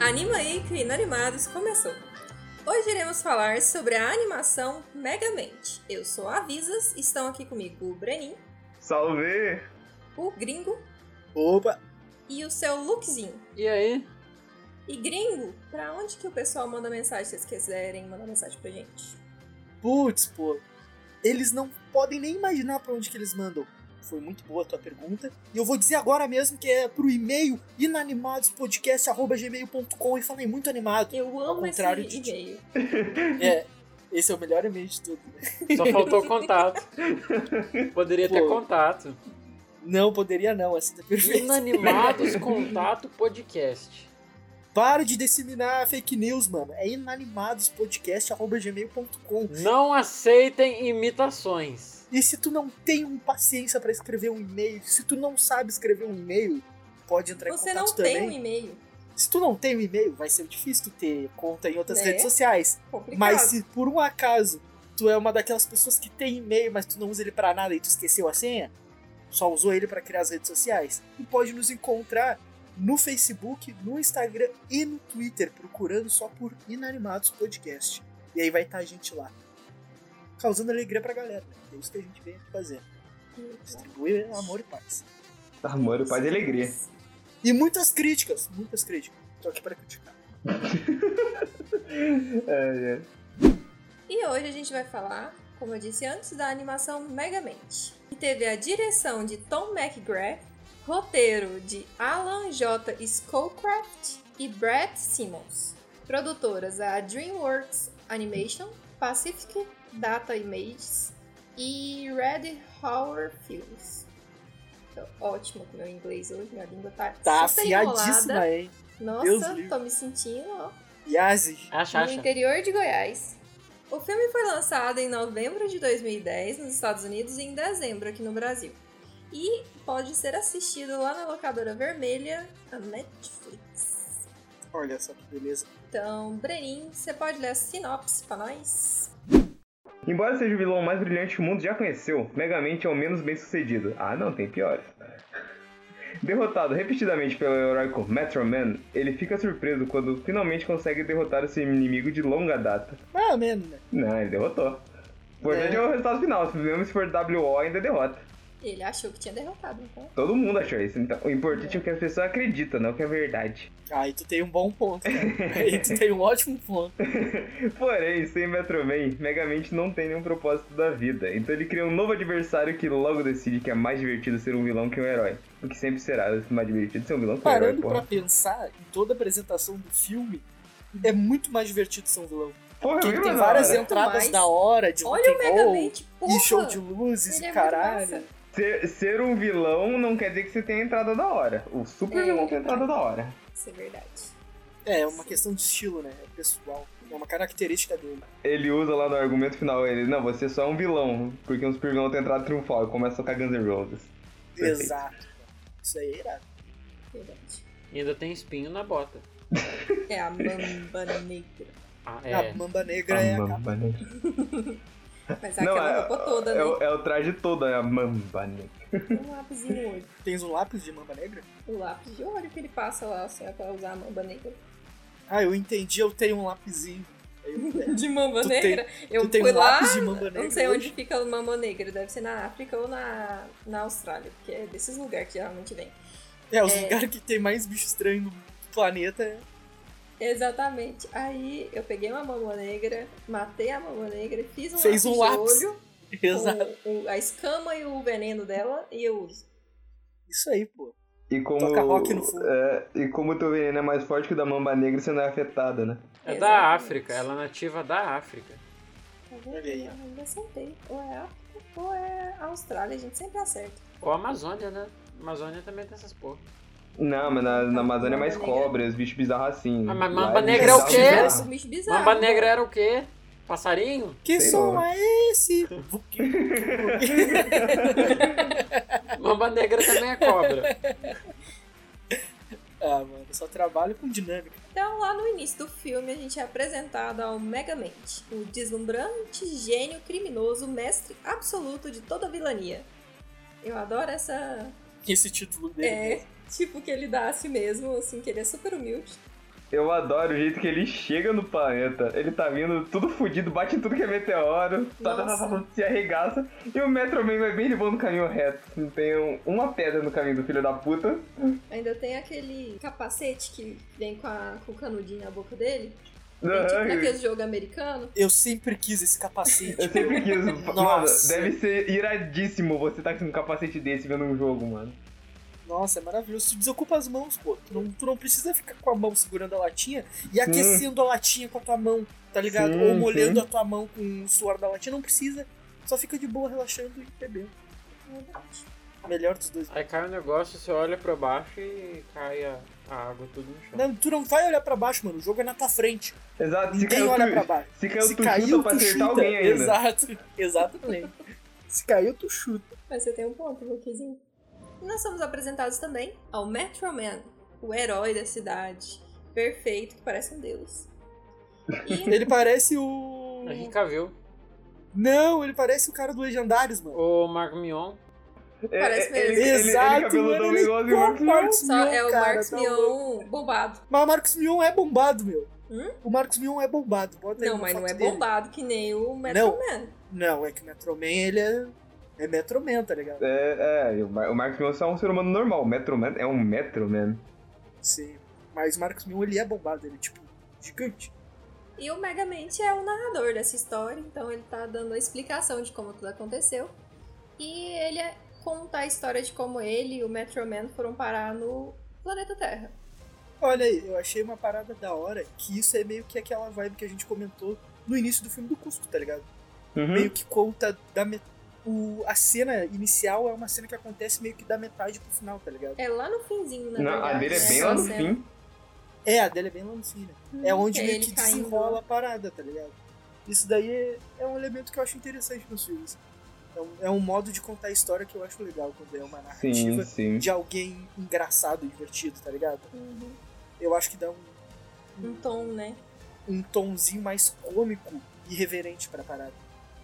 Anima aí que Inanimados começou. Hoje iremos falar sobre a animação Megamente. Eu sou a Avisas, estão aqui comigo o Brenin, Salve! o Gringo Opa! e o seu Lukezinho. E aí? E Gringo, pra onde que o pessoal manda mensagem se vocês quiserem mandar mensagem pra gente? Putz, pô. Eles não podem nem imaginar pra onde que eles mandam. Foi muito boa a tua pergunta. E eu vou dizer agora mesmo que é pro e-mail inanimadospodcast.gmail.com e falei muito animado. Eu amo esse contrário de- e-mail. É, esse é o melhor e-mail de tudo. Só faltou contato. Poderia ter Pô. contato. Não, poderia não, assim tá perfeito. Inanimados Contato Podcast. Para de disseminar fake news, mano. É inanimadospodcast.gmail.com Não aceitem imitações. E se tu não tem um paciência pra escrever um e-mail, se tu não sabe escrever um e-mail, pode entrar Você em não contato tem também. um e-mail. Se tu não tem um e-mail, vai ser difícil tu ter conta em outras Né? redes sociais. Complicado. Mas se por um acaso tu é uma daquelas pessoas que tem e-mail, mas tu não usa ele pra nada e tu esqueceu a senha, só usou ele pra criar as redes sociais, tu pode nos encontrar no Facebook, no Instagram e no Twitter, procurando só por Inanimados Podcast. E aí vai estar a gente lá. Causando alegria pra galera, né? É isso que a gente vem aqui fazer. Distribuir amor e paz. Amor, paz e alegria. E muitas críticas, muitas críticas. Tô aqui pra criticar. É, é. E hoje a gente vai falar, como eu disse antes, da animação Megamente, que teve a direção de Tom McGrath, roteiro de Alan J. Schoolcraft e Brad Simmons. Produtoras a DreamWorks Animation, Pacific Data Images e Red Hour Films. Tô ótimo com meu inglês hoje, minha língua tá, Tá afiadíssima, enrolada. hein? Deus Nossa, livre. tô me sentindo, ó, Yazi. Acha, no acha. interior de Goiás. O filme foi lançado em novembro de 2010 nos Estados Unidos e em dezembro aqui no Brasil. E pode ser assistido lá na locadora vermelha, a Netflix. Olha só que beleza. Então, Brenin, você pode ler a sinopse pra nós? Embora seja o vilão mais brilhante que o mundo já conheceu, Megamente é o menos bem sucedido. Ah, não, tem piores. Derrotado repetidamente pelo heróico Metro Man, ele fica surpreso quando finalmente consegue derrotar esse inimigo de longa data. Ou menos, né? Não, ele derrotou. O importante é, É. o resultado final, mesmo se for WO ainda derrota. Ele achou que tinha derrotado, então. Todo mundo achou isso, então o importante é o que as pessoas acreditam, não o que é verdade. Aí tu tem um bom ponto, cara. Aí tu tem um ótimo ponto. Porém, sem Metro Man, Megamente não tem nenhum propósito da vida, então ele cria um novo adversário que logo decide que é mais divertido ser um vilão que um herói. O que sempre será mais divertido ser um vilão que um herói, Parando pra pensar, em toda a apresentação do filme, é muito mais divertido ser um vilão. Porra, Porque ele muito tem várias hora. entradas mais. da hora, de Olha o Megamente, porra! e show de luzes e é caralho. Ser, ser um vilão não quer dizer que você tenha entrada da hora. O super É. vilão tem entrada da hora. Isso é verdade. É, é uma questão de estilo, né? É pessoal. É uma característica dele. Ele usa lá no argumento final, ele, não, você só é um vilão, porque um super vilão tem entrada triunfal e começa a tocar Guns N' Roses. Perfeito. Exato. Isso aí é irado. Verdade. E ainda tem espinho na bota. É a Mamba Negra. Ah, A é. Mamba Negra é a capa. Mamba Negra. Mas é Não, aquela é, roupa toda, é, né? o- é o traje todo, é a Mamba Negra. Um lápis no olho. Tens um lápis de Mamba Negra? O lápis de olho que ele passa lá, assim, é pra usar a mamba negra. Ah, eu entendi, eu tenho um lapisinho. Eu- De mamba Tu tem- negra? eu tu tem fui um lá, lápis de Mamba eu não sei onde fica o mamba negra, deve ser na África ou na, na Austrália, porque é desses lugares que geralmente vem. É, os É. lugares que tem mais bicho estranho no planeta é Exatamente. Aí eu peguei uma mamba negra, matei a mamba negra, fiz um Fez um lápis de lápis. olho Exato. com o- a escama e o veneno dela e eu uso. Isso aí, pô. E como, Toca rock no fundo. é, e como o teu veneno é mais forte que o da Mamba Negra, você não é afetada, né? É Exatamente. da África, ela é nativa da África. Tá? Olha aí, ó. Eu ainda acertei. Ou é África ou é Austrália, a gente sempre acerta. Ou a Amazônia, né? Amazônia também tem essas porra. Não, mas na, na Amazônia é mais Mamba Negra. cobra, os bichos bizarros assim. Ah, mas Mamba é Negra é o quê? Mamba Negra era o quê? Passarinho? Que Sei som lá. é esse? Mamba Negra também é cobra. ah, mano, eu só trabalho com dinâmica. Então, lá no início do filme, a gente é apresentado ao Megamente, o deslumbrante gênio criminoso, mestre absoluto de toda a vilania. Eu adoro essa. Esse título dele. É, tipo que ele dá a si mesmo, assim, que ele é super humilde. Eu adoro o jeito que ele chega no planeta. Ele tá vindo tudo fudido, bate em tudo que é meteoro, tá, tá, tá, tá, se arregaça. E o Metro Man vai bem de boa no caminho reto. Não tem um- uma pedra no caminho do filho da puta. Ainda tem aquele capacete que vem com, a, com o canudinho na boca dele. Tem Aham, tipo naquele jogo americano. Eu sempre quis esse capacete. Eu sempre quis. Mano, Nossa. deve ser iradíssimo você tá com um capacete desse vendo um jogo, mano. Nossa, é maravilhoso. Tu desocupa as mãos, pô. Tu não, tu não precisa ficar com a mão segurando a latinha e aquecendo a latinha com a tua mão, tá ligado? Sim, Ou molhando sim. a tua mão com o suor da latinha. Não precisa. Só fica de boa relaxando e bebendo. Melhor dos dois. Aí cai o negócio, você olha pra baixo e cai a, a água tudo no chão. Não, tu não vai olhar pra baixo, mano. O jogo é na tua frente. Exato, se Ninguém caiu, olha tu, pra baixo. se caiu, Se tu caiu, chuta pra acertar alguém ainda. Exato. Exatamente. Se caiu, tu chuta. Mas você tem um ponto, Luquizinho. E nós somos apresentados também ao Metro Man, o herói da cidade. Perfeito, que parece um deus. E Ele parece o. Henry Cavill. Não, ele parece o cara do Legendários, mano. O Mark Mion. É, Parece é, mesmo. Ele, ele, ele, Exato, ele o Marcos igual o Marcos só Mion, é o cara, Marcos tá Mion bombado. Mas o Marcos Mion é bombado, meu. Hum? O Marcos Mion é bombado. Bota Não, mas não é dele. bombado que nem o Metro Não. Man. Não, é que o Metro Man, ele é. É Metro Man, tá ligado? É, é, o Mar- o Marcos Mion só é um ser humano normal. O Metro Man é um Metro Man. Sim. Mas o Marcos Mion, ele é bombado, ele é tipo gigante. E o Megamente é o narrador dessa história, então ele tá dando a explicação de como tudo aconteceu. E ele é- conta a história de como ele e o Metro Man foram parar no planeta Terra. Olha aí, eu achei uma parada da hora que isso é meio que aquela vibe que a gente comentou no início do filme do Cusco, tá ligado? Uhum. Meio que conta da met... o... a cena inicial é uma cena que acontece meio que da metade pro final, tá ligado? É lá no finzinho, na Não, verdade. a dele é né, bem lá no cena. fim. É, a dele é bem lá no fim, né? É onde é meio que caindo. desenrola a parada, tá ligado? Isso daí é, é um elemento que eu acho interessante nos filmes. É um, é um modo de contar a história que eu acho legal quando é uma Sim, narrativa sim. de alguém engraçado e divertido, tá ligado? Uhum. Eu acho que dá um, Um tom, né? um tomzinho mais cômico e reverente pra parada.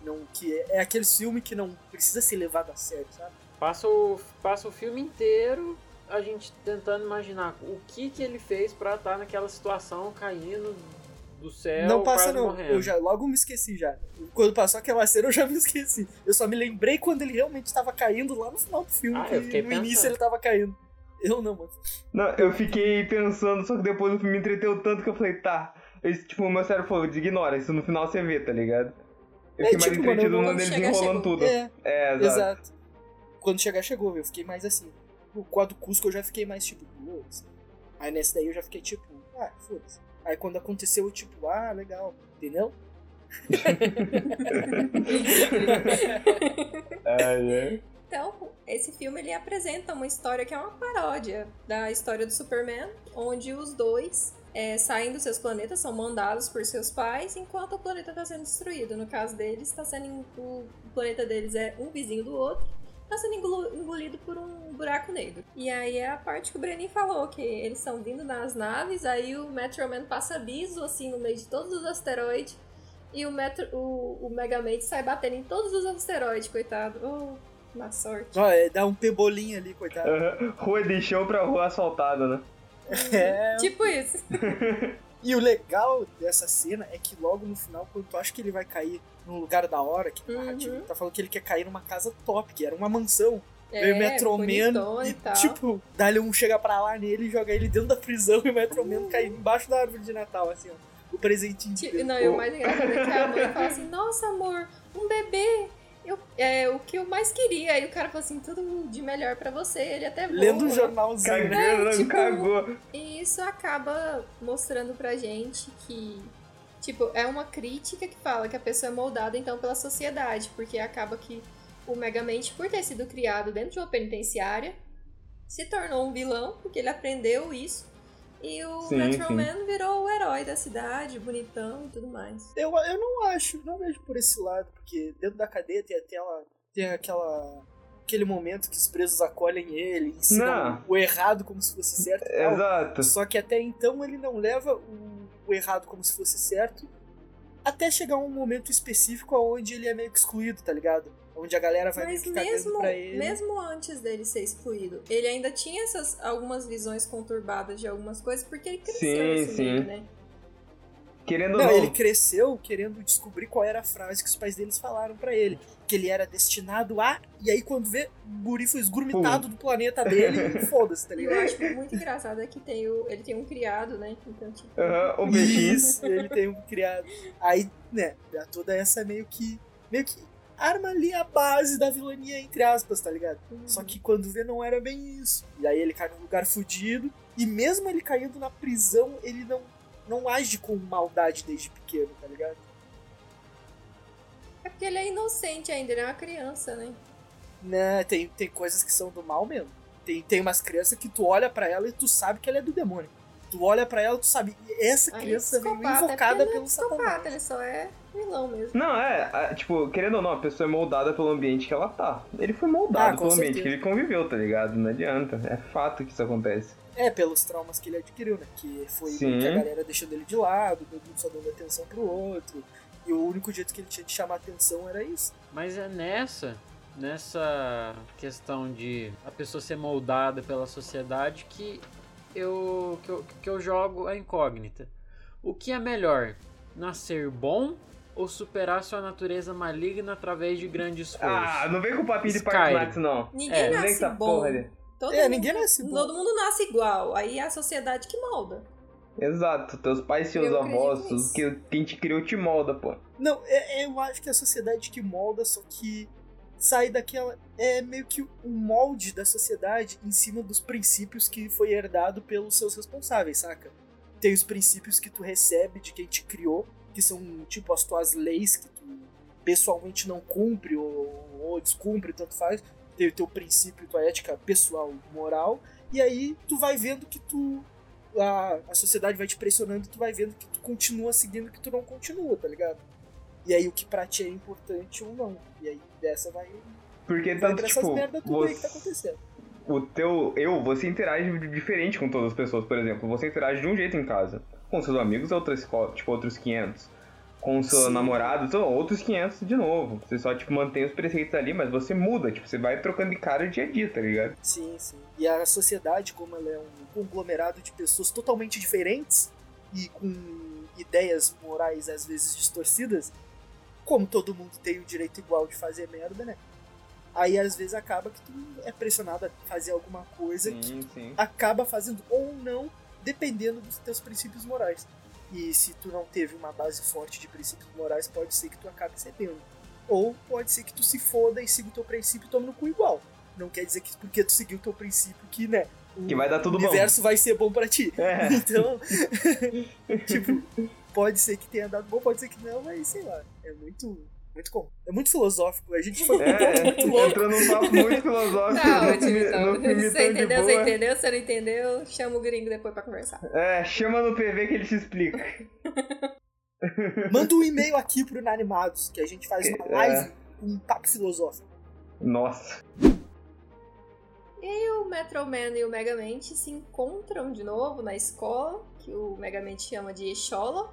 Não, que é, é aquele filme que não precisa ser levado a sério, sabe? Passa o, passa o filme inteiro a gente tentando imaginar o que que ele fez pra estar naquela situação caindo do céu, não passa quase não, morrendo. eu já logo me esqueci já. Quando passou aquela cena eu já me esqueci. Eu só me lembrei quando ele realmente estava caindo lá no final do filme, Ah, que eu fiquei no pensando. início ele tava caindo. Eu não, mano. Não, eu fiquei pensando, só que depois o filme me entreteu tanto que eu falei, tá. Esse, tipo, o meu cérebro falou, ignora, isso no final você vê, tá ligado? Eu É, fiquei mais tipo, mano, entretido no dele Quando chegar, desenrolando chegou. tudo. É, É, exato. exato. Quando chegar chegou, eu fiquei mais assim. O quadro Cusco eu já fiquei mais tipo, "Putz". Aí nesse daí eu já fiquei tipo, ah, foda-se. Aí quando aconteceu, eu tipo, ah, legal, entendeu? É, é. Então, esse filme ele apresenta uma história que é uma paródia da história do Superman, onde os dois é, saem dos seus planetas, são mandados por seus pais, enquanto o planeta está sendo destruído. No caso deles, está sendo en- o planeta deles é um vizinho do outro, está sendo engolido por um buraco negro. E aí é a parte que o Brenin falou, que eles estão vindo nas naves, aí o Metro Man passa aviso assim no meio de todos os asteroides. E o, Metro, o, o Megamente sai batendo em todos os asteroides, coitado. Oh, má sorte. Ó, é, dá um pebolinho ali, coitado. Aham. Rua de chão pra rua asfaltada, né? É. Tipo isso. E o legal dessa cena é que logo no final, quando tu acha que ele vai cair num lugar da hora, que Uhum. narrativa tá falando que ele quer cair numa casa top, que era uma mansão. É, Veio o Metro bonitão Man e e, tal. tipo, dá-lhe um chega pra lá nele e joga ele dentro da prisão e o Metro Uhum. Man cai embaixo da árvore de Natal, assim, ó. O presentinho Ti- dele. Não, e o mais engraçado é que a mãe fala assim, nossa amor, um bebê. Eu, é o que eu mais queria. Aí o cara falou assim, tudo de melhor pra você. Ele até voa. Lendo um jornalzinho. Cagando, É, não, tipo- cagou. E isso acaba mostrando pra gente que, tipo, é uma crítica que fala que a pessoa é moldada então pela sociedade, porque acaba que o Megamente, por ter sido criado dentro de uma penitenciária, se tornou um vilão, porque ele aprendeu isso. E o Sim, Metro sim. Man virou o herói da cidade, bonitão e tudo mais. Eu, eu não acho, não vejo por esse lado, porque dentro da cadeia tem aquela. Tem aquela. aquele momento que os presos acolhem ele, ensinam Não. o errado como se fosse certo tal. Exato. Só que até então ele não leva o, o errado como se fosse certo, até chegar um momento específico onde ele é meio excluído, tá ligado? Onde a galera vai Mas mesmo, pra ele. mesmo antes dele ser excluído, ele ainda tinha essas algumas visões conturbadas de algumas coisas, porque ele cresceu Sim, nesse sim. meio, né? Querendo Não, não, ele cresceu querendo descobrir qual era a frase que os pais deles falaram pra ele. Que ele era destinado a. E aí, quando vê, o guri foi esgurmitado do planeta dele e foda-se, tá E eu ligado? acho muito engraçado é que tem o, ele tem um criado, né? Então, tipo, Aham, o. Isso, ele tem um criado. Aí, né, dá toda essa meio que. meio que arma ali a base da vilania, entre aspas, tá ligado? Só que quando vê, não era bem isso. E aí ele cai num lugar fudido. E mesmo ele caindo na prisão, ele não, não age com maldade desde pequeno, tá ligado? É porque ele é inocente ainda, ele é uma criança, né? Né, tem, tem coisas que são do mal mesmo. Tem, tem umas crianças que tu olha pra ela e tu sabe que ela é do demônio. Tu olha pra ela tu sabe, essa criança veio é invocada é pelo satanás. ele só é vilão mesmo. Não, é, a- tipo, querendo ou não, a pessoa é moldada pelo ambiente que ela tá. Ele foi moldado Ah, com pelo ambiente certeza. que ele conviveu, tá ligado? Não adianta. É fato que isso acontece. É, pelos traumas que ele adquiriu, né? Que foi Sim. que a galera deixando ele de lado, todo mundo só dando atenção pro outro. E o único jeito que ele tinha de chamar atenção era isso. Mas é nessa, nessa questão de a pessoa ser moldada pela sociedade que eu, que eu, que eu jogo a incógnita. O que é melhor? Nascer bom ou superar sua natureza maligna através de grande esforço? Ah, não vem com papinho de. Parknax, não. Ninguém É, nasce bom. Todo É, mundo, ninguém nasce bom. Todo mundo nasce igual. Aí é a sociedade que molda. Exato, teus pais, seus Eu avós, que, quem te criou te molda, pô. Não, é, é- eu acho que é a sociedade que molda, só que sai daquela. É meio que um molde da sociedade em cima dos princípios que foi herdado pelos seus responsáveis, saca? Tem os princípios que tu recebe de quem te criou, que são tipo as tuas leis que tu pessoalmente não cumpre ou, ou descumpre, tanto faz. Tem o teu princípio, tua ética pessoal, moral, e aí tu vai vendo que tu. A, a sociedade vai te pressionando tu vai vendo que tu continua seguindo que tu não continua, tá ligado? E aí o que pra ti é importante ou não. E aí dessa vai. Porque vai tanto, tipo, merda tudo aí que tá você- acontecendo. o teu eu, você interage diferente com todas as pessoas, por exemplo. Você interage de um jeito em casa. Com seus amigos, outras, co- tipo, outros 500. Com seu Sim. namorado, outros 500 de novo. Você só, tipo, mantém os preceitos ali, mas você muda. Tipo, você vai trocando de cara dia a dia, tá ligado? Sim, sim. E a sociedade, como ela é um conglomerado de pessoas totalmente diferentes e com ideias morais às vezes distorcidas, como todo mundo tem o direito igual de fazer merda, né? Aí às vezes acaba que tu é pressionado a fazer alguma coisa que sim. acaba fazendo ou não, dependendo dos teus princípios morais. E se tu não teve uma base forte de princípios morais, pode ser que tu acabe cedendo. Ou pode ser que tu se foda e siga o teu princípio e tome no cu igual. Não quer dizer que porque tu seguiu o teu princípio que, né? O Que vai dar tudo bom. universo vai ser bom pra ti. É. Então, tipo, pode ser que tenha dado bom, pode ser que não, mas sei lá. É muito, muito comum. É muito filosófico. A gente foi É, muito louco. entrou num papo muito filosófico. Tá no então. no filme Você entendeu, você entendeu, você não entendeu, chama o gringo depois pra conversar. É, chama no PV que ele te explica. Manda um e-mail aqui pro Inanimados, que a gente faz uma É. live com um papo filosófico. Nossa. E o Metroman e o Megamente se encontram de novo na escola, que o Megamente chama de Escola.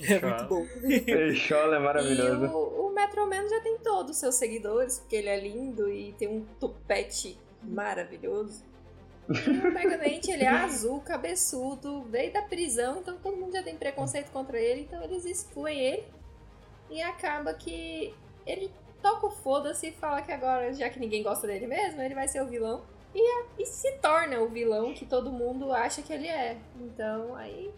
É muito bom. Peixola é E maravilhoso. o, o Metroman já tem todos os seus seguidores, porque ele é lindo e tem um tupete maravilhoso. E o Megamente, ele é azul, cabeçudo, veio da prisão, então todo mundo já tem preconceito contra ele, então eles excluem ele. E acaba que ele toca o foda-se e fala que agora, já que ninguém gosta dele mesmo, ele vai ser o vilão. E, é- e se torna o vilão que todo mundo acha que ele é. Então, aí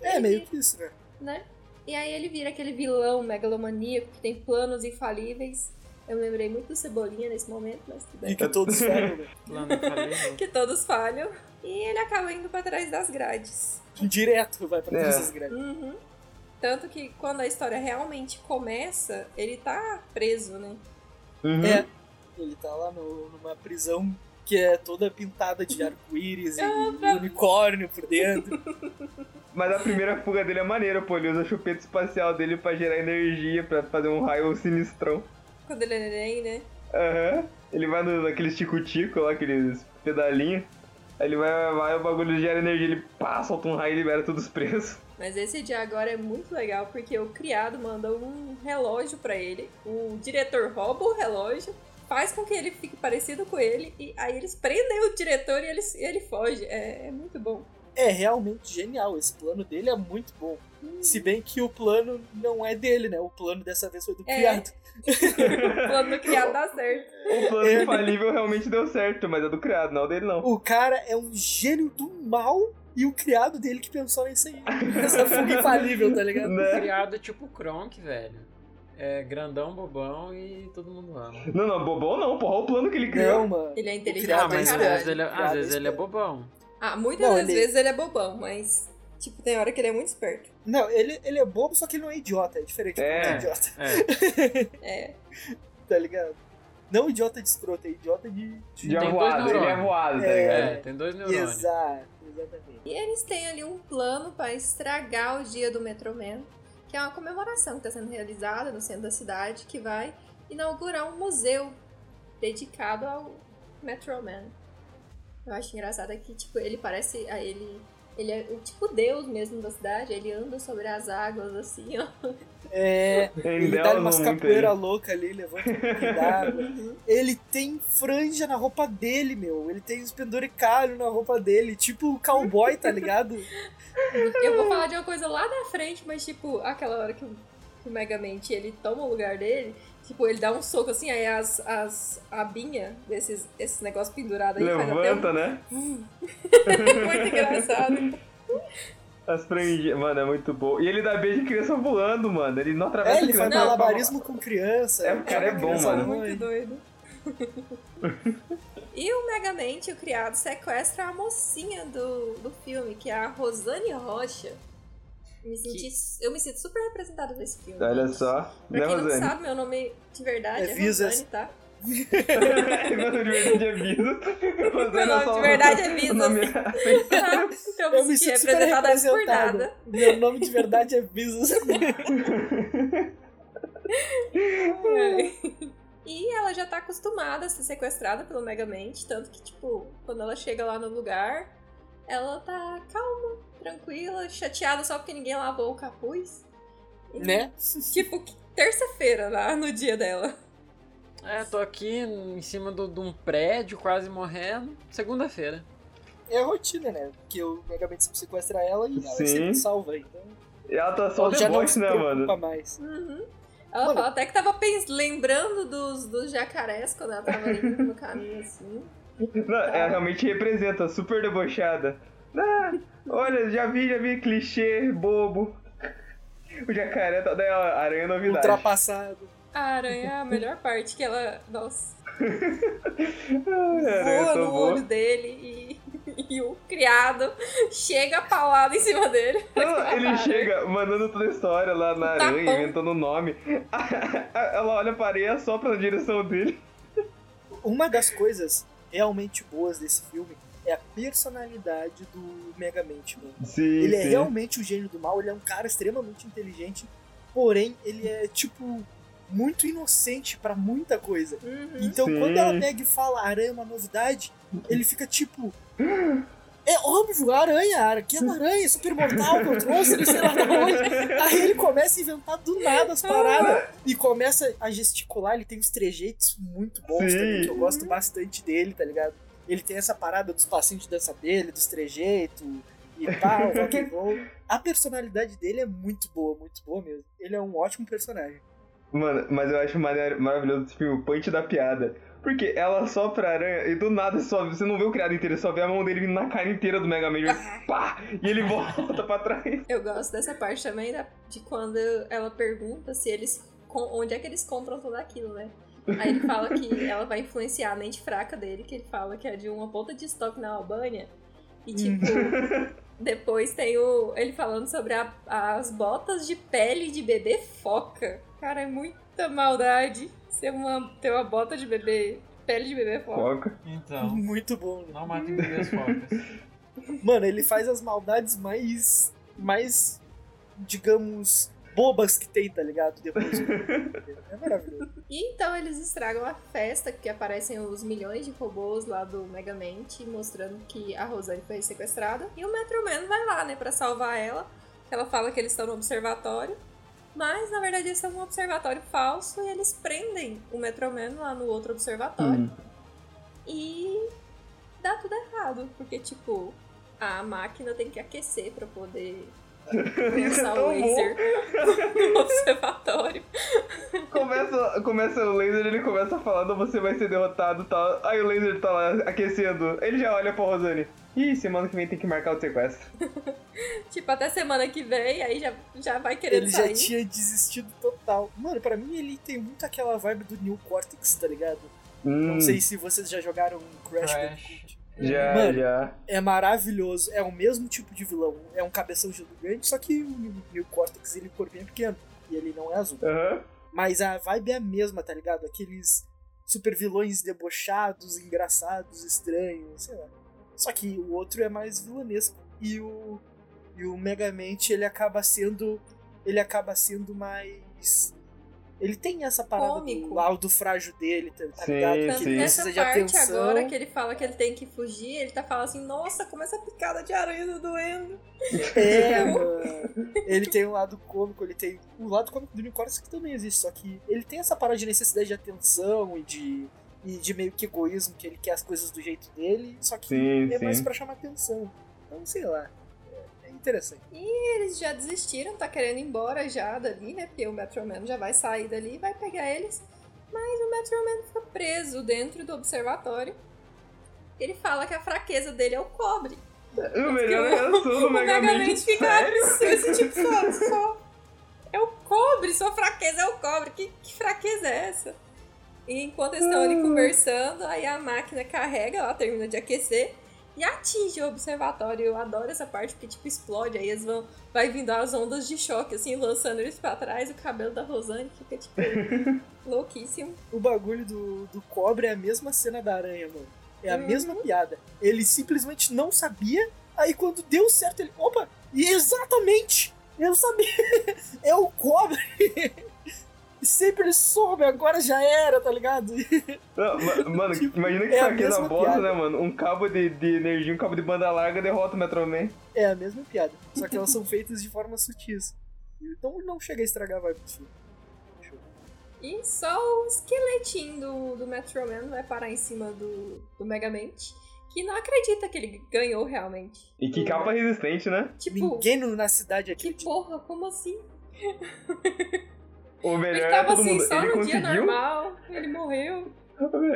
É ele meio que isso, né? Né? E aí ele vira aquele vilão megalomaníaco que tem planos infalíveis. Eu me lembrei muito do Cebolinha nesse momento, mas tudo E bem. que todos né? Falei, Que todos falham. E ele acaba indo pra trás das grades. Direto vai pra É. todas as grades. Uhum. Tanto que quando a história realmente começa, ele tá preso, né? Uhum. É. Ele tá lá no- numa prisão que é toda pintada de arco-íris e, e unicórnio por dentro. Mas a primeira fuga dele é maneira, pô. Ele usa a chupeta espacial dele pra gerar energia, pra fazer um raio sinistrão. Quando ele é neném, né? Aham. Ele vai no, naqueles tico-tico lá, aqueles pedalinhos. Aí ele vai, vai, o bagulho gera energia, ele pá, solta um raio e libera todos os presos. Mas esse de agora é muito legal porque o criado manda um relógio pra ele, o diretor rouba o relógio, faz com que ele fique parecido com ele, e aí eles prendem o diretor e ele, ele foge. É, é muito bom. É realmente genial, esse plano dele é muito bom. Se bem que o plano não é dele, né? O plano dessa vez foi do É. criado. o plano do criado dá certo. O plano É. infalível realmente deu certo, mas é do criado, não é o dele não. O cara é um gênio do mal e o criado dele que pensou nisso aí. Essa fuga infalível, tá ligado? Né? Criado tipo Kronk, velho. É grandão, bobão e todo mundo ama. Não, não, bobão não, porra, olha o plano que ele criou. Não, mano. Ele é inteligente Ah, mas às vezes ele, é- às vezes ele é bobão. Ah, muitas Não, das ele- vezes ele é bobão, mas. Tipo, tem hora que ele é muito esperto. Não, ele, ele é bobo, só que ele não é idiota. É diferente. É. Ele não é idiota, É. É. tá ligado? Não idiota de escroto, é idiota de. De dois avoado, ele é avoado, tá É. ligado? É, tem dois neurônios. Exato, exatamente. E eles têm ali um plano pra estragar o dia do Metroman, que é uma comemoração que está sendo realizada no centro da cidade, que vai inaugurar um museu dedicado ao Metroman. Eu acho engraçado que, tipo, ele parece. a Ele, ele é o tipo deus mesmo da cidade, ele anda sobre as águas, assim, ó. É. Ele Ele dá umas muito capoeira aí. louca ali, levanta um d'água. Ele tem franja na roupa dele, meu. Ele tem os penduricalhos na roupa dele. Tipo o cowboy, tá ligado? Eu vou falar de uma coisa lá da frente, mas, tipo, aquela hora que o, que o Megamente ele toma o lugar dele, tipo, ele dá um soco assim, aí as, as abinha desses esses negócios pendurados aí faz até Levanta, um... né? muito engraçado. As franjinhas, mano, é muito bom. E ele dá beijo de criança voando, mano. Ele não atravessa É, ele faz criança. malabarismo com criança. É, o cara é joga bom, mano. Muito doido. e o Megamente, o criado, sequestra a mocinha do, do filme, que é a Rosane Rocha. Me senti, Eu me sinto super representada nesse filme. Olha só. Pra Né, quem não Rosane? sabe, meu nome de verdade É é. Rosane, tá? Meu nome de verdade é Viso. Meu nome de verdade é Visas. Nome... então Eu eu me sinto senti super representada por nada. Meu nome de verdade é Visos. É. E ela já tá acostumada a ser sequestrada pelo Megamente, tanto que, tipo, quando ela chega lá no lugar, ela tá calma, tranquila, chateada só porque ninguém lavou o capuz. E, né? Tipo, que terça-feira lá no dia dela. É, tô aqui em cima do- de um prédio, quase morrendo. Segunda-feira. É a rotina, né? Porque o sempre sequestra ela e ela Sim. sempre salva. Então, E ela tá só ela não depois, né, mano? mais. Uhum. Ela Mano. fala até que tava lembrando dos, dos jacarés quando ela tava indo no caminho assim. Não, ela realmente representa, super debochada. Ah, olha, já vi, já vi clichê, bobo. O jacaré tá daí a aranha é novidade. Ultrapassado. A aranha é a melhor parte que ela. Nossa. Ah, aranha voa tão no boa. olho dele e, e o criado chega paulado em cima dele. Não, ele chega mandando toda a história lá na aranha, inventando o nome. Ela olha pra areia só pra direção dele. Uma das coisas realmente boas desse filme é a personalidade do Megamente, mano. Sim, Ele é sim. realmente o gênio do mal, ele é um cara extremamente inteligente, porém ele é, tipo, muito inocente pra muita coisa. Uhum. Então Sim. quando ela pega e fala aranha é uma novidade, ele fica tipo. É óbvio, a aranha, a aquela aranha super mortal que eu trouxe, não sei lá de onde. Aí ele começa a inventar do nada as paradas e começa a gesticular. Ele tem uns trejeitos muito bons Sim. também, que eu gosto bastante dele, tá ligado? Ele tem essa parada dos passinhos de dança dele, dos trejeitos e o rock and roll. A personalidade dele é muito boa, muito boa mesmo. Ele é um ótimo personagem. Mano, mas eu acho maravilhoso esse filme, o punch da piada. Porque ela sopra a aranha e do nada só, você não vê o criado inteiro, só vê a mão dele vindo na cara inteira do Mega Man. Pá! E ele volta pra trás. Eu gosto dessa parte também da- de quando ela pergunta se eles. com- onde é que eles compram tudo aquilo, né? Aí ele fala que ela vai influenciar a mente fraca dele, que ele fala que é de uma ponta de estoque na Albânia. E tipo, depois tem o. ele falando sobre a- as botas de pele de bebê foca. Cara, é muita maldade ser uma, ter uma bota de bebê. pele de bebê foca. Foca. Então, Muito bom. não matem bebês focas. Mano, ele faz as maldades mais. mais. digamos. Bobas que tem, tá ligado? Depois. é maravilhoso. E então eles estragam a festa, que aparecem os milhões de robôs lá do Megamente, mostrando que a Rosane foi sequestrada. E o Metro Man vai lá, né, pra salvar ela. Ela fala que eles estão no observatório, mas na verdade eles estão num observatório falso e eles prendem o Metroman lá no outro observatório. Hum. E dá tudo errado, porque tipo, a máquina tem que aquecer pra poder Isso é tão o laser no observatório. Começa, começa o laser, ele começa falando, você vai ser derrotado e tal. Aí o laser tá lá aquecendo. Ele já olha pra Rosane. Ih, semana que vem tem que marcar o sequestro. Tipo, até semana que vem, aí já, já vai querendo Ele sair. já tinha desistido total. Mano, pra mim ele tem muito aquela vibe do New Cortex, tá ligado? Hum, Não sei se vocês já jogaram Crash, Crash. Bandicoot. Já, Mano, já. É maravilhoso. É o mesmo tipo de vilão. É um cabeção gigante, só que o New- New Cortex ele é pequeno. E ele não é azul. Aham. Mas a vibe é a mesma, tá ligado? Aqueles super vilões debochados, engraçados, estranhos, sei lá. Só que o outro é mais vilanesco. E o, e o Megamente, ele acaba sendo. Ele acaba sendo mais. Ele tem essa parada Cômico. do lado frágil dele, tá, tá Sim, ligado? Que sim. ele nessa precisa de parte atenção. agora que ele fala que ele tem que fugir, ele tá falando assim, nossa, como essa picada de aranha tá doendo. É, mano. Ele tem um lado cômico, ele tem. O lado cômico do Cortex que também existe, só que ele tem essa parada de necessidade de atenção e de. E de meio que egoísmo, que ele quer as coisas do jeito dele, só que Sim, é mais sim. pra chamar atenção. Então, sei lá. É, é interessante. Eles já desistiram, tá querendo ir embora já dali, né? Porque o Metroman já vai sair dali e vai pegar eles. Mas o Metroman fica preso dentro do observatório. Ele fala que a fraqueza dele é o cobre. O melhor reação do o Mega Man. Fica absurdo, tipo só, só. É o cobre, sua fraqueza é o cobre. Que, que fraqueza é essa? E enquanto eles estão ali conversando, aí a máquina carrega, ela termina de aquecer e atinge o observatório. Eu adoro essa parte porque tipo explode, aí eles vão vai vindo as ondas de choque assim, lançando eles pra trás, o cabelo da Rosane fica tipo louquíssimo. O bagulho do, do cobre é a mesma cena da aranha, mano. É a Uhum. mesma piada. Ele simplesmente não sabia, aí quando deu certo, ele. Opa! E exatamente! Eu sabia! É o cobre! Sempre ele soube, agora já era, tá ligado? Não, ma- mano, imagina que É a fraqueza mesma bosta, piada. né, mano? Um cabo de, de energia, um cabo de banda larga derrota o Metro Man. É a mesma piada. Só que elas são feitas de forma sutis. Então não chega a estragar a vibe do filme. E só o esqueletinho do, do Metroman vai parar em cima do, do Megamente, que não acredita que ele ganhou realmente. E que capa resistente, né? Tipo, Ninguém no- na cidade que acredita. porra, como assim? O melhor Ele é tava todo assim, mundo. só Ele no dia conseguiu. normal, ele morreu.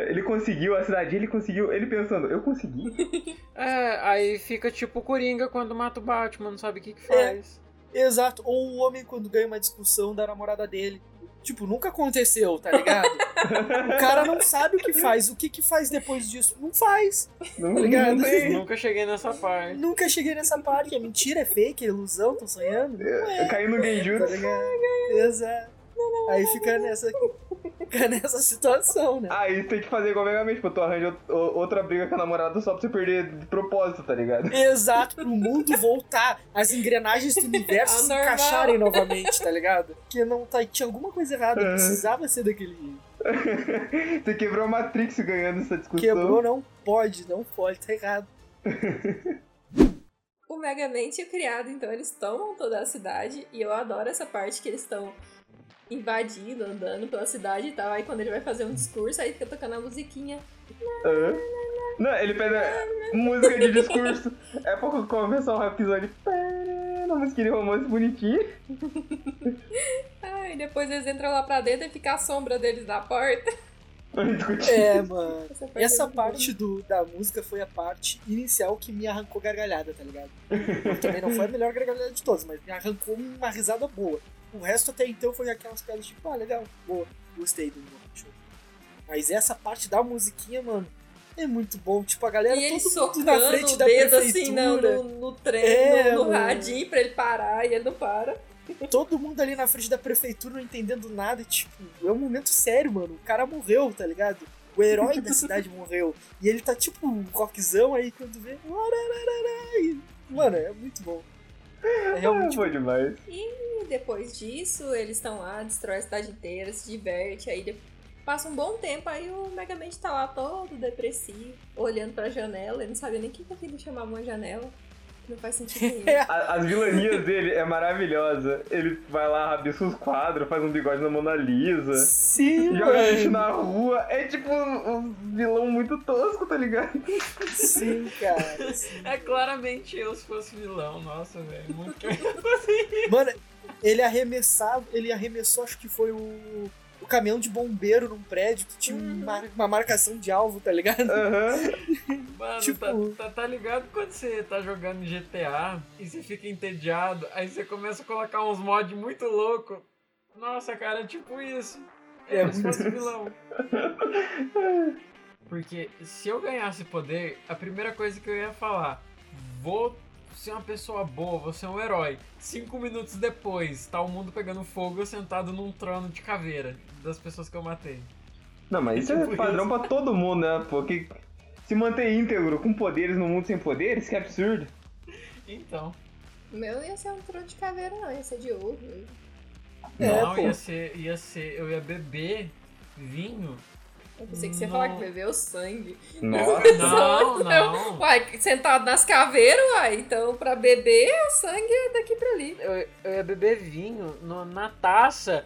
Ele conseguiu a cidade, ele conseguiu. Ele pensando, eu consegui. É, aí fica tipo o Coringa quando mata o Batman, não sabe o que que faz. Exato. Ou o homem quando ganha uma discussão da namorada dele. Tipo, nunca aconteceu, tá ligado? o cara não sabe o que faz. O que que faz depois disso? Não faz. Não, Tá ligado? não. Nunca cheguei nessa parte. Nunca cheguei nessa parte. É mentira, é fake, é ilusão, tô sonhando. Não Eu é, caí no tá Genjutsu. ligado? Exato. Aí fica nessa, fica nessa situação, né? Aí tem que fazer igual Mega Man, tipo, tu arranja outra briga com a namorada só pra você perder de propósito, tá ligado? Exato, pro mundo voltar, as engrenagens do universo se encaixarem novamente, tá ligado? Porque não tá, tinha alguma coisa errada, Uhum. precisava ser daquele jeito. Você quebrou a Matrix ganhando essa discussão. Quebrou, não pode, não pode, tá errado. O Megamente é criado, então eles tomam toda a cidade, e eu adoro essa parte que eles estão invadindo, andando pela cidade e tal. Aí quando ele vai fazer um discurso, aí fica tocando a musiquinha. Hã? Não, ele pede música de discurso. É pra começar um episódio. Uma música de romance bonitinha. Ai, depois eles entram lá pra dentro e fica a sombra deles na porta. É, mano. Essa parte, Essa é parte do, da música foi a parte inicial que me arrancou gargalhada, tá ligado? Também não foi a melhor gargalhada de todas, mas me arrancou uma risada boa. O resto até então foi aquelas piadas tipo, ah, legal, boa, gostei do show. Mas essa parte da musiquinha, mano, é muito bom. Tipo, a galera E todo mundo na frente o da dedo prefeitura. assim no, no, no trem, É, no, no radinho pra ele parar e ele não para. Todo mundo ali na frente da prefeitura não entendendo nada. Tipo, é um momento sério, mano. O cara morreu, tá ligado? O herói da cidade morreu. E ele tá tipo um rockzão aí quando vê. Mano, é muito bom. É Ah, realmente foi demais. E depois disso, eles estão lá, destrói a cidade inteira, se diverte, aí de- passa um bom tempo, aí o Megamente tá lá todo depressivo, olhando pra janela, ele não sabia nem o que que aquilo chamava uma janela. Não faz sentido nenhum. A- As vilanias dele é maravilhosa. Ele vai lá, rabisca os quadros, faz um bigode na Mona Lisa. Sim, Joga lixo na rua. É tipo um, um vilão muito tosco, tá ligado? Sim, cara. sim. É claramente eu se fosse vilão, nossa, velho. Muito Mano, ele arremessava, ele arremessou, acho que foi o caminhão de bombeiro num prédio que tinha uma, uma marcação de alvo, tá ligado? Aham. Mano, Tipo- tá, tá, tá ligado quando você tá jogando GTA e você fica entediado, aí você começa a colocar uns mods muito loucos. Nossa, cara, é tipo isso. É, É se fosse vilão. Porque se eu ganhasse poder, a primeira coisa que eu ia falar, vou ser uma pessoa boa, vou ser um herói. Cinco minutos depois, tá o mundo pegando fogo eu sentado num trono de caveira das pessoas que eu matei. Não, mas isso é Tipo padrão isso. pra todo mundo, né? Porque se manter íntegro com poderes no mundo sem poderes, que absurdo. Então. O meu não ia ser um trono de caveira, não, ia ser de ouro. É, não, pô. ia ser, ia ser. Eu ia beber vinho. Eu pensei que você ia falar que bebeu sangue. Nossa. Não, não. Uai, sentado nas caveiras, uai. Então, pra beber, o sangue é daqui pra ali. Eu, eu ia beber vinho no- na taça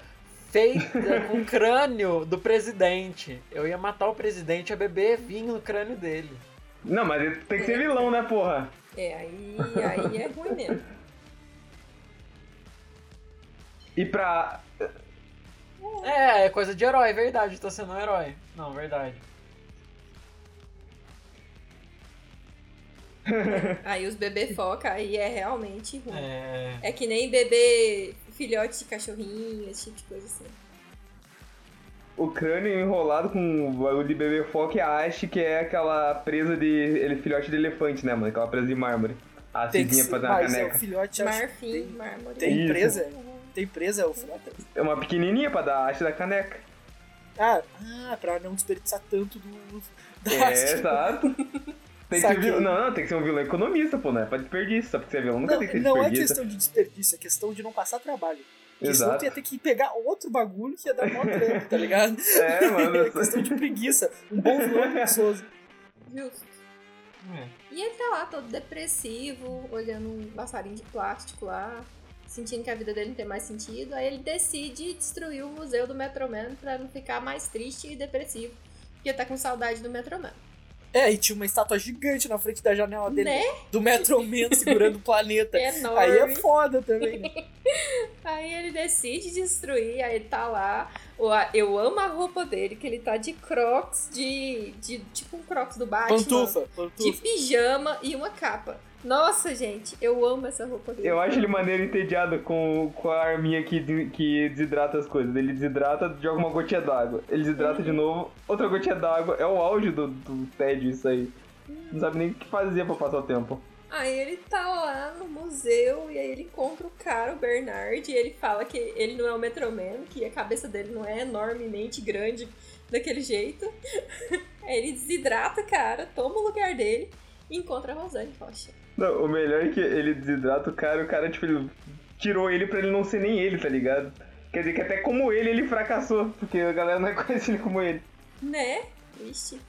feita com o crânio do presidente. Eu ia matar o presidente e ia beber vinho no crânio dele. Não, mas ele tem que ser vilão, né, porra? É, aí, aí é ruim mesmo. E pra. É, é coisa de herói, verdade. Tô sendo um herói. Não, verdade. Aí os bebê foca, aí é realmente ruim. É. É que nem beber filhote de cachorrinho, esse tipo de coisa assim. O crânio enrolado com o bagulho de bebê foca e a haste, que é aquela presa de. Ele filhote de elefante, né, mano? Aquela presa de mármore. A ser, pra fazer uma mas é caneca. filhote, Marfim, tem, mármore. tem Isso. Tem presa o filhote. É uma pequenininha pra dar a haste da caneca. Ah, ah, pra não desperdiçar tanto do... da É, haste. exato. Tem que ser. Não, não, tem que ser um vilão economista, pô, né? Pra desperdício. Só porque você é vilão nunca Não, tem que ser não é questão de desperdício, é questão de não passar trabalho. Porque senão Exato. tu ia ter que pegar outro bagulho que ia dar mó trampo, tá ligado? É, mano. É questão de preguiça. Um bom vilão preguiçoso. Justo. é. E ele tá lá todo depressivo, olhando um passarinho de plástico lá, sentindo que a vida dele não tem mais sentido. Aí ele decide destruir o museu do Metroman pra não ficar mais triste e depressivo. Porque tá com saudade do Metroman. É, e tinha uma estátua gigante na frente da janela dele, Né? do Metro Man segurando o planeta. É enorme. Aí é foda também. né? Aí ele decide destruir, aí ele tá lá. Eu amo a roupa dele, que ele tá de crocs, de. de tipo um crocs do Batman. Pantufa, De pantufa. pijama e uma capa. Nossa, gente, eu amo essa roupa dele. Eu acho ele maneiro entediado com, com a arminha que, que desidrata as coisas. Ele desidrata, joga uma gotinha d'água. Ele desidrata de novo, outra gotinha d'água. É o auge do, do tédio isso aí. Não sabe nem o que fazer pra passar o tempo. Aí ele tá lá no museu e aí ele encontra o cara, o Bernard, e ele fala que ele não é o Metroman, que a cabeça dele não é enormemente grande daquele jeito. aí ele desidrata o cara, toma o lugar dele e encontra a Rosane Rocha. Não, o melhor é que ele desidrata o cara e o cara, tipo, ele tirou ele pra ele não ser nem ele, tá ligado? Quer dizer que até como ele, ele fracassou, porque a galera não conhece ele como ele. Né? Vixe,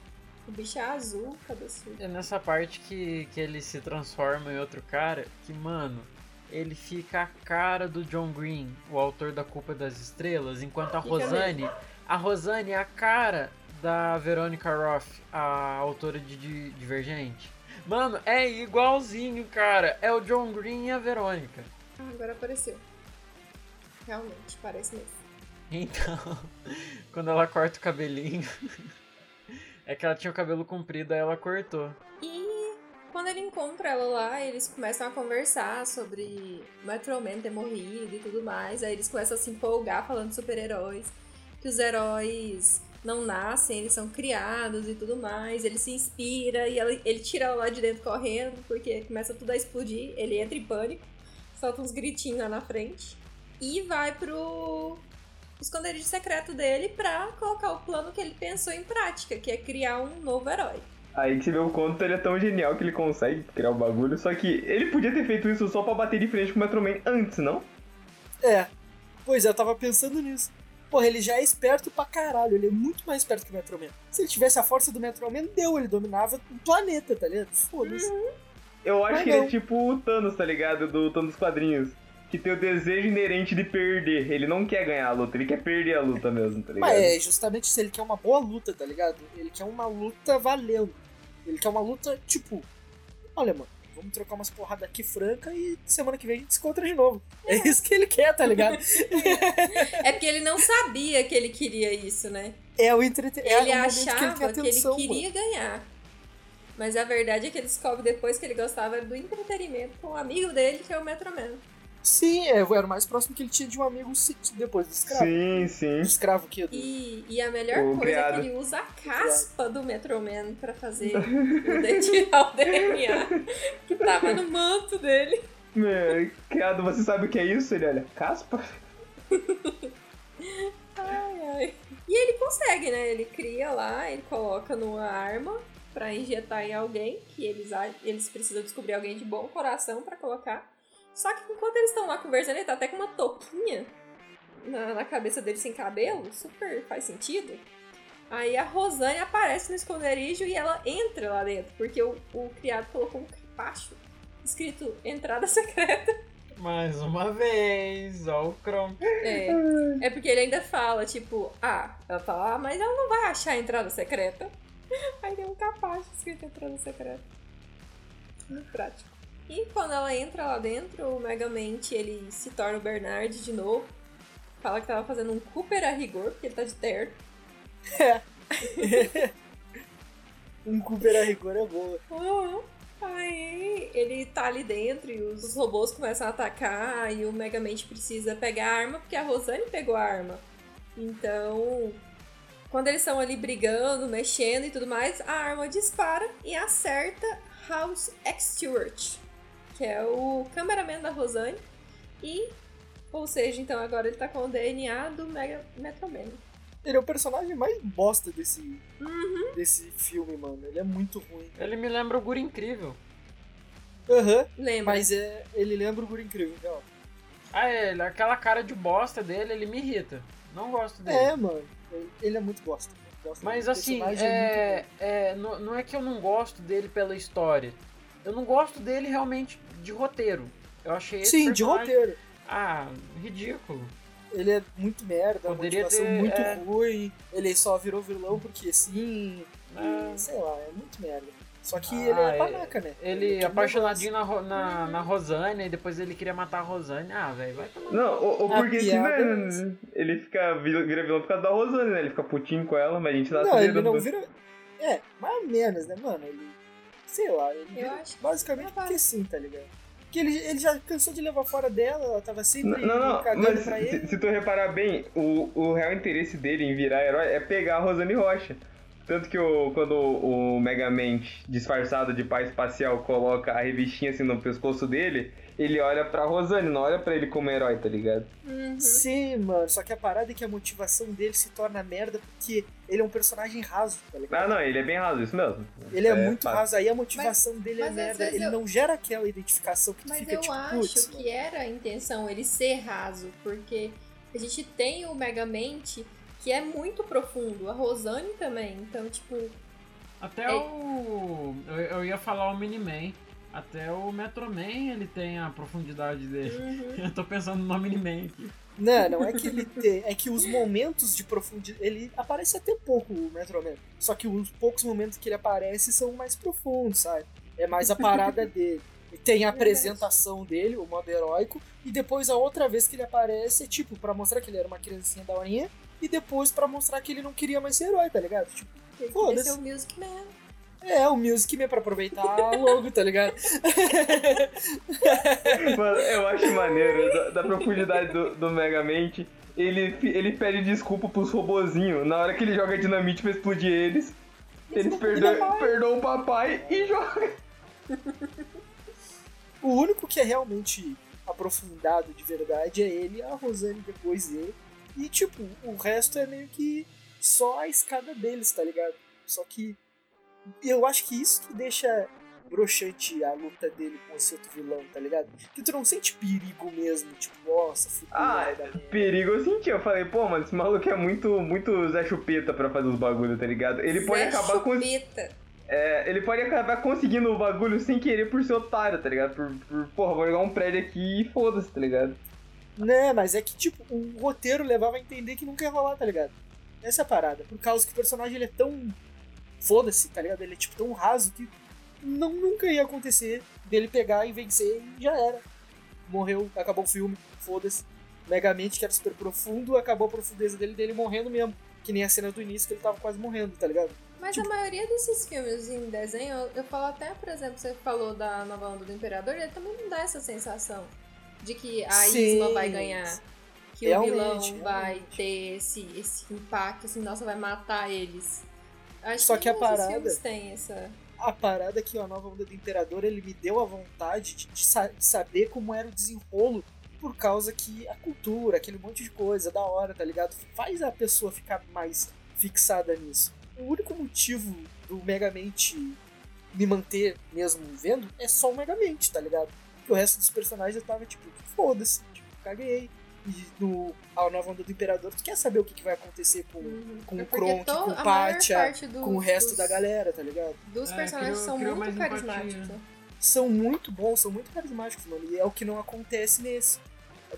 o bicho é azul, cabeçudo. É nessa parte que, que ele se transforma em outro cara que, mano, ele fica a cara do John Green, o autor da Culpa das Estrelas, enquanto a Fica Rosane. A Rosane é a cara da Veronica Roth, a autora de Divergente. Mano, é igualzinho, cara. É o John Green e a Verônica. Ah, agora apareceu. Realmente, parece mesmo. Então, quando ela corta o cabelinho. é que ela tinha o cabelo comprido, aí ela cortou. E quando ele encontra ela lá, eles começam a conversar sobre Metro Man ter morrido e tudo mais. Aí eles começam a se empolgar falando de super-heróis. Que os heróis não nascem, eles são criados e tudo mais. Ele se inspira e ela- ele tira lá de dentro correndo, porque começa tudo a explodir. Ele entra em pânico, solta uns gritinhos lá na frente. E vai pro esconderijo secreto dele pra colocar o plano que ele pensou em prática, que é criar um novo herói. Aí que você vê o quanto ele é tão genial que ele consegue criar o bagulho. Só que ele podia ter feito isso só pra bater de frente com o Metro Man antes, não? É. Pois é, eu tava pensando nisso. Porra, ele já é esperto pra caralho, ele é muito mais esperto que o Metro Man. Se ele tivesse a força do Metro Man, deu, ele dominava o planeta, tá ligado? Foda-se. Eu acho Mas que ele não. é tipo o Thanos, tá ligado? Do Thanos dos quadrinhos. Que tem o desejo inerente de perder. Ele não quer ganhar a luta, ele quer perder a luta mesmo, tá ligado? Mas é justamente isso, ele quer uma boa luta, tá ligado? Ele quer uma luta valendo. Ele quer uma luta, tipo, olha, mano, vamos trocar umas porradas aqui franca e semana que vem a gente se encontra de novo. É isso que ele quer, tá ligado? É porque ele não sabia que ele queria isso, né? É o entretenimento. Ele é o momento achava que ele, atenção, que ele queria ganhar. Mas a verdade é que ele descobre depois que ele gostava do entretenimento com um amigo dele, que é o Metroman. Sim, é, era o mais próximo que ele tinha de um amigo depois do escravo. Sim, sim. Do escravo que. E, e a melhor O coisa criado. é que ele usa a caspa do Metroman pra fazer poder tirar o DNA que tava no manto dele. Meu, criado, você sabe o que é isso? Ele olha, caspa? Ai, ai. E ele consegue, né? Ele cria lá, ele coloca numa arma pra injetar em alguém, que eles, eles precisam descobrir alguém de bom coração pra colocar. Só que enquanto eles estão lá conversando, ele tá até com uma touquinha na, na cabeça dele sem cabelo, super faz sentido. Aí a Rosane aparece no esconderijo e ela entra lá dentro, porque o, o criado colocou um capacho escrito entrada secreta. Mais uma vez, ó o Kronk. É, é porque ele ainda fala, tipo, ah, ela tá lá, mas ela não vai achar a entrada secreta. Aí tem um capacho escrito entrada secreta. Muito prático. E quando ela entra lá dentro, o Megamente, ele se torna o Bernard de novo. Fala que tava fazendo um Cooper a rigor, porque ele tá de terno. Um Cooper a rigor é boa. Uhum. Aí ele tá ali dentro e os robôs começam a atacar e o Megamente precisa pegar a arma porque a Rosane pegou a arma. Então, quando eles estão ali brigando, mexendo e tudo mais, a arma dispara e acerta House X Stewart, que é o cameraman da Rosane. E, ou seja, então agora ele tá com o DNA do Mega Metroman. Ele é o personagem mais bosta desse, Uhum. desse filme, mano. Ele é muito ruim. Ele me lembra o Guri Incrível. Aham. Lembra? Mas é, ele lembra o Guri Incrível, então. Ah, ele, aquela cara de bosta dele, ele me irrita. Não gosto dele. É, mano. Ele- é muito bosta. Mas assim, é é, é, não, não é que eu não gosto dele pela história. Eu não gosto dele realmente de roteiro. Eu achei Sim, de roteiro. Ah, ridículo. Ele é muito merda, Poderia motivação ter, muito é. ruim. Ele só virou vilão porque sim. E, sei lá, é muito merda. Só que Ah, ele é é- panaca, né? Ele quer apaixonadinho na, na, na Rosane e depois ele queria matar a Rosane. Ah, velho, vai tomar. Não, o, o A porque é né, ele fica vira vilão por causa da Rosane, né? Ele fica putinho com ela, mas a gente tá Não, se ele não vira. É, mais ou menos, né, mano? Ele. Sei lá, ele Eu vira basicamente porque sim, tá ligado? Porque ele, ele já cansou de levar fora dela, ela tava sempre Não, não, cagando mas pra ele. se, se tu reparar bem, o, o real interesse dele em virar herói é pegar a Rosane Rocha. Tanto que o, quando o, o Megamente, disfarçado de pai espacial, coloca a revistinha assim no pescoço dele, ele olha pra Rosane, não olha pra ele como herói, tá ligado? Uhum. Sim, mano, só que a parada é que a motivação dele se torna merda porque ele é um personagem raso, tá ligado? Ah, não, ele é bem raso, isso mesmo. Ele é, muito fato. raso, aí a motivação dele é mas às merda. Ele eu- não gera aquela identificação que tu Mas fica eu tipo, acho que mano. era a intenção ele ser raso, porque a gente tem o Megamente que é muito profundo, a Rosane também, então, tipo, Até É. o. Eu, eu ia falar o Miniman. Até o Metroman ele tem a profundidade dele. uhum. Eu tô pensando no Miniman aqui. Não, não é que ele tem, é que os momentos de profundidade, ele aparece até pouco o Metro Man. Só que os poucos momentos que ele aparece são mais profundos, sabe? É mais a parada dele. E tem a apresentação dele, o modo heróico, e depois a outra vez que ele aparece é tipo pra mostrar que ele era uma criancinha daorinha e depois pra mostrar que ele não queria mais ser herói, tá ligado? Tipo, ele Foda-se. ser o Music Man. É, o Music Man pra aproveitar logo, tá ligado? Mano, eu acho maneiro da, da profundidade do, do Megamente. Ele, ele pede desculpa pros robozinhos na hora que ele joga dinamite pra explodir eles. Eles Desculpa, perdoam, papai. perdoam o papai e joga. O único que é realmente aprofundado de verdade é ele, a Rosane depois dele. E, tipo, o resto é meio que só a escada deles, tá ligado? Só que eu acho que isso que deixa broxante a luta dele com esse outro vilão, tá ligado? Que tu não sente perigo mesmo, tipo, nossa, futuro Ah, vai dar merda. perigo eu senti. Eu falei, pô, mano, esse maluco é muito, muito Zé Chupeta pra fazer os bagulhos, tá ligado? Ele pode Zé acabar com. Chupeta. é, ele pode acabar conseguindo o bagulho sem querer por ser otário, tá ligado? Por, por porra, vou jogar um prédio aqui e foda-se, tá ligado? Né, mas é que, tipo, o roteiro levava a entender que nunca ia rolar, tá ligado? Essa é a parada. Por causa que o personagem ele é tão. Foda-se, tá ligado? Ele é, tipo, tão raso que não nunca ia acontecer dele pegar e vencer e já era. Morreu, acabou o filme, foda-se. Megamente, que era super profundo, acabou a profundeza dele, dele morrendo mesmo. Que nem a cena do início que ele tava quase morrendo, tá ligado? Mas Tipo- a maioria desses filmes em desenho, eu, eu falo até, por exemplo, você falou da nova onda do Imperador, ele também não dá essa sensação de que a Sim. Isma vai ganhar. Que Realmente, o vilão vai realmente. ter esse, esse impacto, assim, nossa, vai matar eles. Acho Só que a nenhum desses parada- tem essa. A parada que a nova onda do Imperador ele me deu a vontade de, de sa- de saber como era o desenrolo, por causa que a cultura, aquele monte de coisa da hora, tá ligado? Faz a pessoa ficar mais fixada nisso. O único motivo do Megamente me manter mesmo vendo é só o Megamente, tá ligado? Porque o resto dos personagens eu tava tipo, foda-se, tipo, caguei. E no A Nova Onda do Imperador, tu quer saber o que, que vai acontecer com, com É o Kronk, com a o Pátia, do- com o resto dos, da galera, tá ligado? Dos É, personagens criou- são criou muito carismáticos. são muito bons, são muito carismáticos, mano. E é o que não acontece nesse.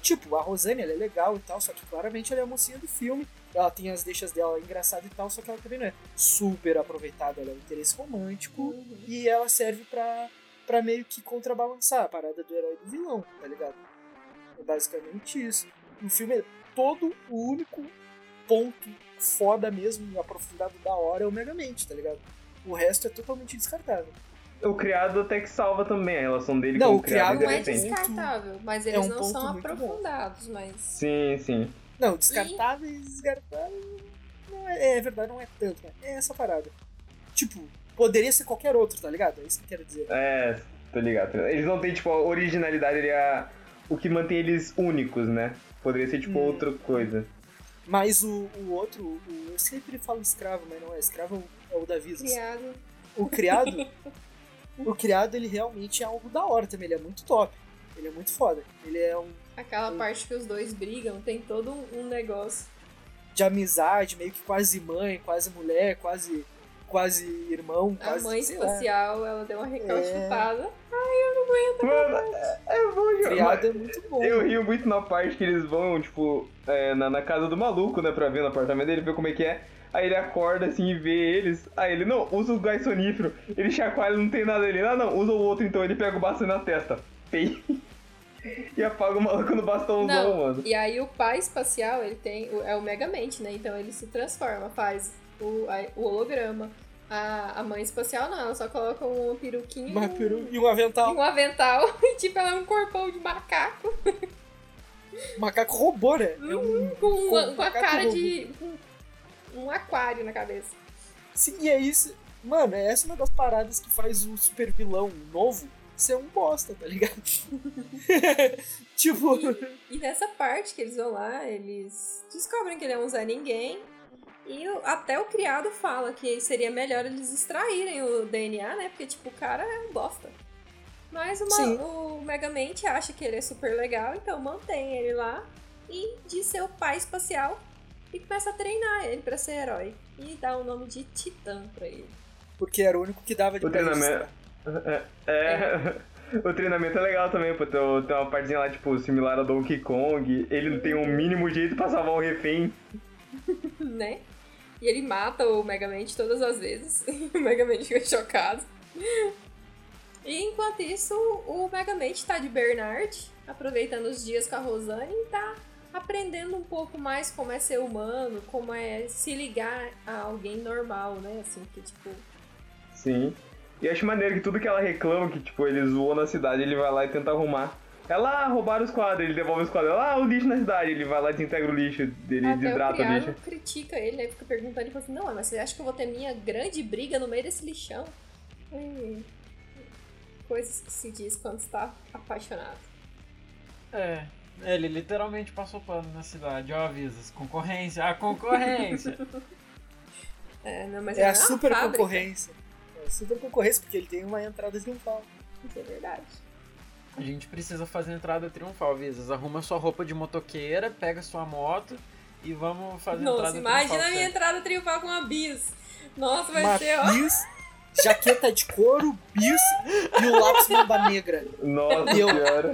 Tipo, a Rosane, ela é legal e tal, só que claramente ela é a mocinha do filme. Ela tem as deixas dela engraçadas e tal, só que ela também não é super aproveitada. Ela é um interesse romântico Uhum. e ela serve pra, pra meio que contrabalançar a parada do herói e do vilão, tá ligado? É basicamente isso. O filme é todo o único ponto foda mesmo, aprofundado da hora é o Megamente, tá ligado? O resto é totalmente descartável. O criado até que salva também a relação dele Não, com o o criado. criado Não é de repente. muito- descartável, mas é eles um não são aprofundados, mas. Sim, sim. Não, descartáveis, descartáveis. Não é, é verdade, não é tanto, né? É essa parada. Tipo, poderia ser qualquer outro, tá ligado? É isso que eu quero dizer. É, tô ligado. tô ligado. Eles não têm, tipo, a originalidade, ele é o que mantém eles únicos, né? Poderia ser, tipo, Hum. outra coisa. Mas o, o outro, o, eu sempre falo escravo, mas não é. Escravo é o da Visas. Criado. O criado, o criado, ele realmente é algo da hora também. Ele é muito top. Ele é muito foda. Ele é um Aquela parte que os dois brigam, tem todo um, um negócio. de amizade, meio que quase mãe, quase mulher, quase, quase irmão. A quase, mãe sei lá. espacial, ela deu uma recalchutada. Mano, é, é bom. Criado é muito bom. Eu rio muito na parte que eles vão, tipo, é, na, na casa do maluco, né, pra ver no apartamento dele, ver como é que é. Aí ele acorda assim e vê eles. Aí ele, não, usa o gás sonífero. Ele chacoalha, não tem nada ali. Ah, não, usa o outro então. Ele pega o bastão na testa. Pei. e apaga o maluco no bastãozão, Não, mano. e aí o pai espacial, ele tem. É o Megamente, né? Então ele se transforma, faz o, a- o holograma. A, a mãe espacial não, ela só coloca um peruquinho Uma e um- peru- e um e avental. um avental. E tipo, ela é um corpão de macaco Macaco robô, né? É um, com uma, com com a macaco cara robô. de. com um aquário na cabeça. Sim, e é isso. Mano, é essa uma das paradas que faz o super vilão novo ser um bosta, tá ligado? tipo, E nessa parte que eles vão lá, eles descobrem que ele é um Zé Ninguém. E o- até o criado fala que seria melhor eles extraírem o DNA, né? Porque, tipo, o cara é um bosta. Mas uma- o Megamente acha que ele é super legal, então mantém ele lá e diz ser o pai espacial e começa a treinar ele pra ser herói. E dá o nome de Titã pra ele. porque era o único que dava de O treinamento. registrar. É. O treinamento é legal também, pô. Tem tem uma partezinha lá, tipo, similar a Donkey Kong. Ele não tem um mínimo jeito pra salvar o refém. né? E ele mata o Megamente todas as vezes. o Megamente fica chocado. E enquanto isso, o Megamente tá de Bernard, aproveitando os dias com a Rosane e tá aprendendo um pouco mais como é ser humano, como é se ligar a alguém normal, né? Assim, que tipo. Sim. E acho maneiro que tudo que ela reclama, que tipo, ele zoou na cidade, ele vai lá e tenta arrumar. Ela roubaram os quadros, ele devolve os quadros. Ela, ah, o lixo na cidade, ele vai lá e desintegra o lixo, ele até o desidrata o criado lixo. critica ele, né? Fica perguntando e fala assim, não, mas você acha que eu vou ter minha grande briga no meio desse lixão? Hum, coisas que se diz quando está apaixonado. É, ele literalmente passou pano na cidade, ó, avisas, concorrência, a concorrência. É, não, mas É a uma super fábrica. concorrência. É a super concorrência, porque ele tem uma entrada triunfal. Isso é verdade. A gente precisa fazer entrada triunfal, Visas. Arruma sua roupa de motoqueira, pega sua moto e vamos fazer Nossa, entrada imagina a triunfal. minha entrada triunfal com uma bis. Nossa, vai Uma ser, ó. bis jaqueta de couro, bis e o lápis mamba negra. Nossa Eu- senhora.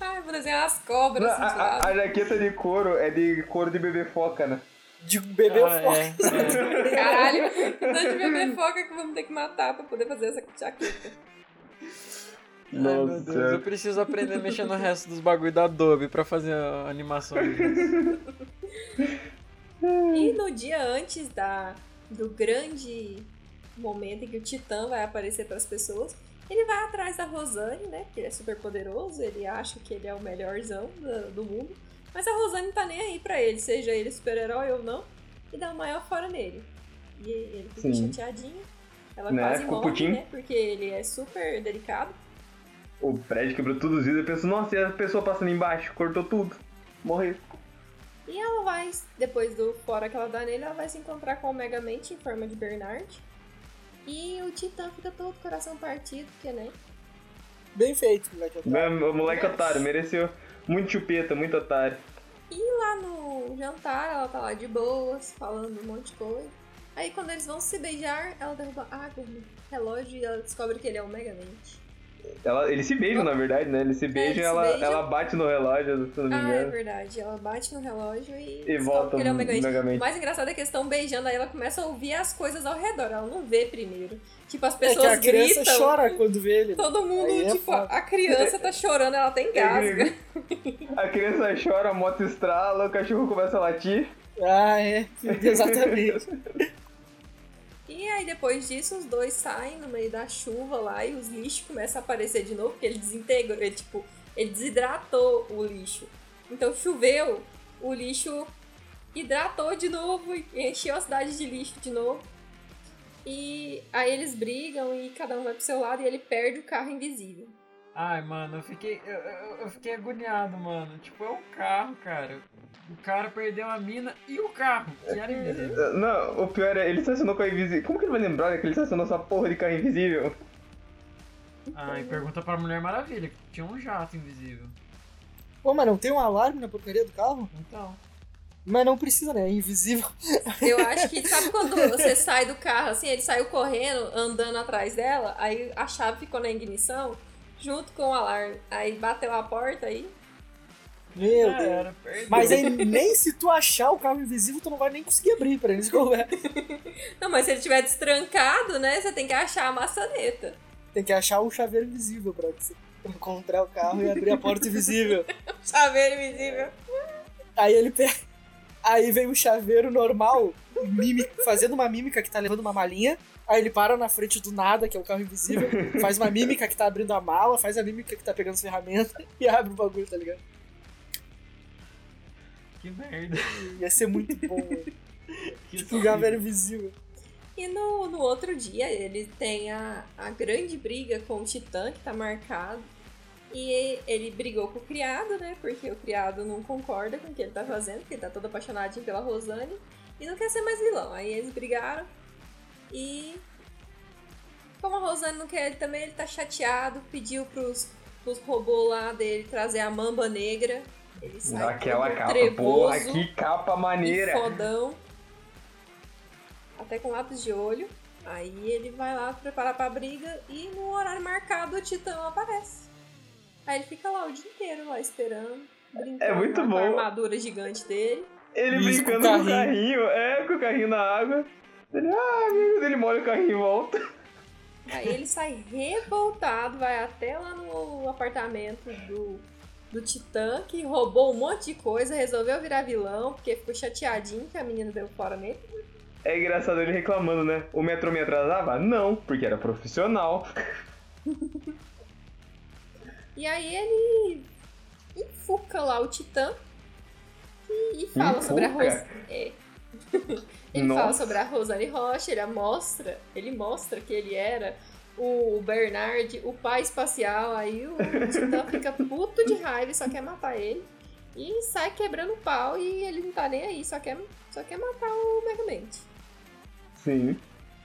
Ai, vou desenhar as cobras. Não, assim, a, a- a jaqueta de couro é de couro de bebê foca, né? De bebê Ah, foca. é, é. Caralho, tanto de bebê foca que vamos ter que matar pra poder fazer essa jaqueta. Ai, meu Deus, eu preciso aprender a mexer no resto dos bagulho da Adobe pra fazer a animação. E no dia antes da, do grande momento em que o Titã vai aparecer para as pessoas, ele vai atrás da Rosane, né? Que ele é super poderoso, ele acha que ele é o melhorzão do, do mundo. Mas a Rosane tá nem aí pra ele, seja ele super-herói ou não, e dá o maior fora nele. E ele fica Sim. chateadinho. Ela Né, quase morre, né? Porque ele é super delicado. O prédio quebrou tudo os vidros. Eu penso, nossa, e a pessoa passando embaixo? Cortou tudo. Morreu. E ela vai, depois do fora que ela dá nele, ela vai se encontrar com o Megamente em forma de Bernard. E o Titã fica todo coração partido, porque, né? Bem feito, moleque. O moleque otário, mereceu. Muito chupeta, muito otário. E lá no jantar, ela tá lá de boas, falando um monte de coisa. Aí quando eles vão se beijar, ela derruba água no relógio e ela descobre que ele é o Megamente. Ela, eles se beijam, na verdade, né? Eles se beijam e eles se ela, beijam. ela bate no relógio, se não me Ah, é engano. verdade. Ela bate no relógio e, E volta é no Megamente. Megamente. O mais engraçado é que eles estão beijando, aí ela começa a ouvir as coisas ao redor. Ela não vê primeiro. Tipo, as É pessoas que a criança gritam. chora quando vê ele. Todo mundo, Aí é tipo, foda. a criança tá chorando, ela tem gasga. A criança chora, a moto estrala, o cachorro começa a latir. Ah, é. Exatamente. E aí depois disso os dois saem no meio da chuva lá e os lixos começam a aparecer de novo, porque ele desintegrou, ele tipo, ele desidratou o lixo. Então choveu, o lixo hidratou de novo e encheu a cidade de lixo de novo. E aí eles brigam e cada um vai pro seu lado e ele perde o carro invisível. Ai, mano, eu fiquei. Eu, eu, eu fiquei agoniado, mano. Tipo, é o carro, cara. O cara perdeu a mina e o carro, que era invisível. Não, o pior é, ele estacionou com a invisível. Como que ele vai lembrar que ele estacionou essa porra de carro invisível? Ah, e pergunta pra Mulher Maravilha, que tinha um jato invisível. Pô, mas não tem um alarme na porcaria do carro? Então. Mas não precisa, né? É invisível. Eu acho que, sabe quando você sai do carro, assim, ele saiu correndo, andando atrás dela, aí a chave ficou na ignição, junto com o alarme. Aí bateu a porta aí. Meu Deus. Mas aí nem se tu achar o carro invisível, tu não vai nem conseguir abrir pra eles couber. Não, mas se ele tiver destrancado, né, você tem que achar a maçaneta. Tem que achar o chaveiro invisível pra você encontrar o carro e abrir a porta invisível. Chaveiro invisível. Aí ele pega. Aí vem o chaveiro normal, mímica- fazendo uma mímica que tá levando uma malinha. Aí ele para na frente do nada, que é o carro invisível, faz uma mímica que tá abrindo a mala, faz a mímica que tá pegando as ferramentas e abre o bagulho, tá ligado? Que merda. Ia ser muito bom, mano. Que Tipo, o chaveiro invisível. E no, no outro dia ele tem a, a grande briga com o Titã, que tá marcado. E ele brigou com o criado, né? Porque o criado não concorda com o que ele tá fazendo, porque ele tá todo apaixonadinho pela Rosane. E não quer ser mais vilão. Aí eles brigaram. E. Como a Rosane não quer ele também, ele tá chateado. Pediu pros, pros robôs lá dele trazer a mamba negra. Ele sai capa, trevoso porra, que capa maneira. fodão. Até com lápis de olho. Aí ele vai lá preparar pra briga e no horário marcado o Titã aparece. Aí ele fica lá o dia inteiro lá esperando, brincando É muito com bom. a armadura gigante dele. Ele Isso, brincando com o com o carrinho, é, com o carrinho na água. Ele, ah, meu Deus, ele molha o carrinho e volta. Aí ele sai revoltado, vai até lá no apartamento do, do Titã, que roubou um monte de coisa, resolveu virar vilão, porque ficou chateadinho que a menina deu fora nele. É engraçado ele reclamando, né? O metrô me atrasava? Não, porque era profissional. E aí ele enfuca lá o Titã e, e fala sobre a Enfuca? Rose. É. ele fala Nossa. sobre a Rosane Rocha, ele mostra, ele mostra que ele era o Bernard, o pai espacial, aí o Titã fica puto de raiva e só quer matar ele. E sai quebrando o pau e ele não tá nem aí, só quer, só quer matar o Megamente. Sim.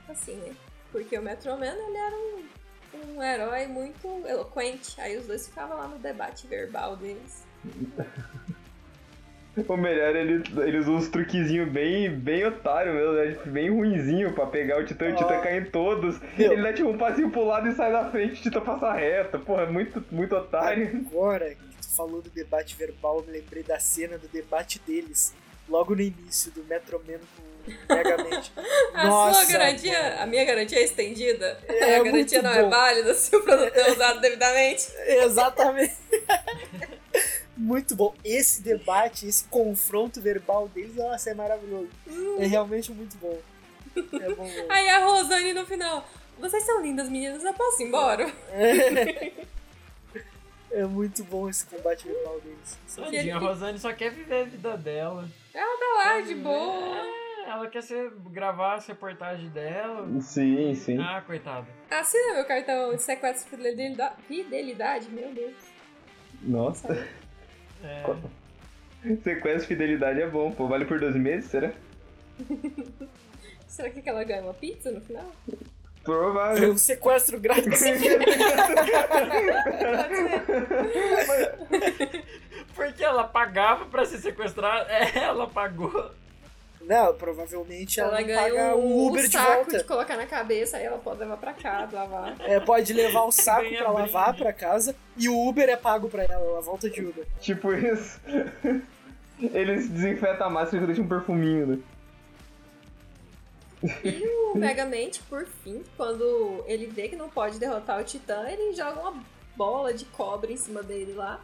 Assim, né? Porque o Metroman, ele era um, um herói muito eloquente. Aí os dois ficavam lá no debate verbal deles. O melhor, ele, ele usa uns truquezinhos bem, bem otário mesmo, né? Tipo, Bem ruinzinho pra pegar o Titã e o Titã Ah. cai em todos. Meu. Ele dá tipo um passinho pro lado e sai da frente, o Titã passa reto. Porra, é muito, muito otário. Agora que tu falou do debate verbal, eu me lembrei da cena do debate deles, logo no início do Metro Man com o Megamente. A Nossa, sua garantia, mano. a minha garantia é estendida. É a garantia não é bom. válida se o produto é usado devidamente. Exatamente. Muito bom. Esse debate, esse confronto verbal deles, nossa, é maravilhoso. É realmente muito bom. É bom. mesmo. Aí a Rosane no final. Vocês são lindas, meninas, eu posso ir embora? É muito bom esse combate verbal deles. Tadinha, a Rosane só quer viver a vida dela. Ela tá lá de boa. É, ela quer ser, gravar as reportagens dela. Sim, sim. Ah, coitada. Assina meu cartão de sequestro de fidelida- fidelidade, meu Deus. Nossa. É, Sequência fidelidade é bom, pô. Vale por 12 meses, será? Será que ela ganha uma pizza no final? Provável. um sequestro grátis. Porque ela pagava pra ser sequestrada. É, ela pagou. Não, provavelmente ela, Ela não ganha paga um, o Uber um de saco volta. de colocar na cabeça, aí ela pode levar pra casa, lavar. É, pode levar o saco pra lavar pra casa e o Uber é pago pra ela, ela volta de Uber. Tipo isso. Eles desinfetam a máscara e deixam um perfuminho, né? E o Megamente, por fim, quando ele vê que não pode derrotar o Titã, ele joga uma bola de cobre em cima dele lá.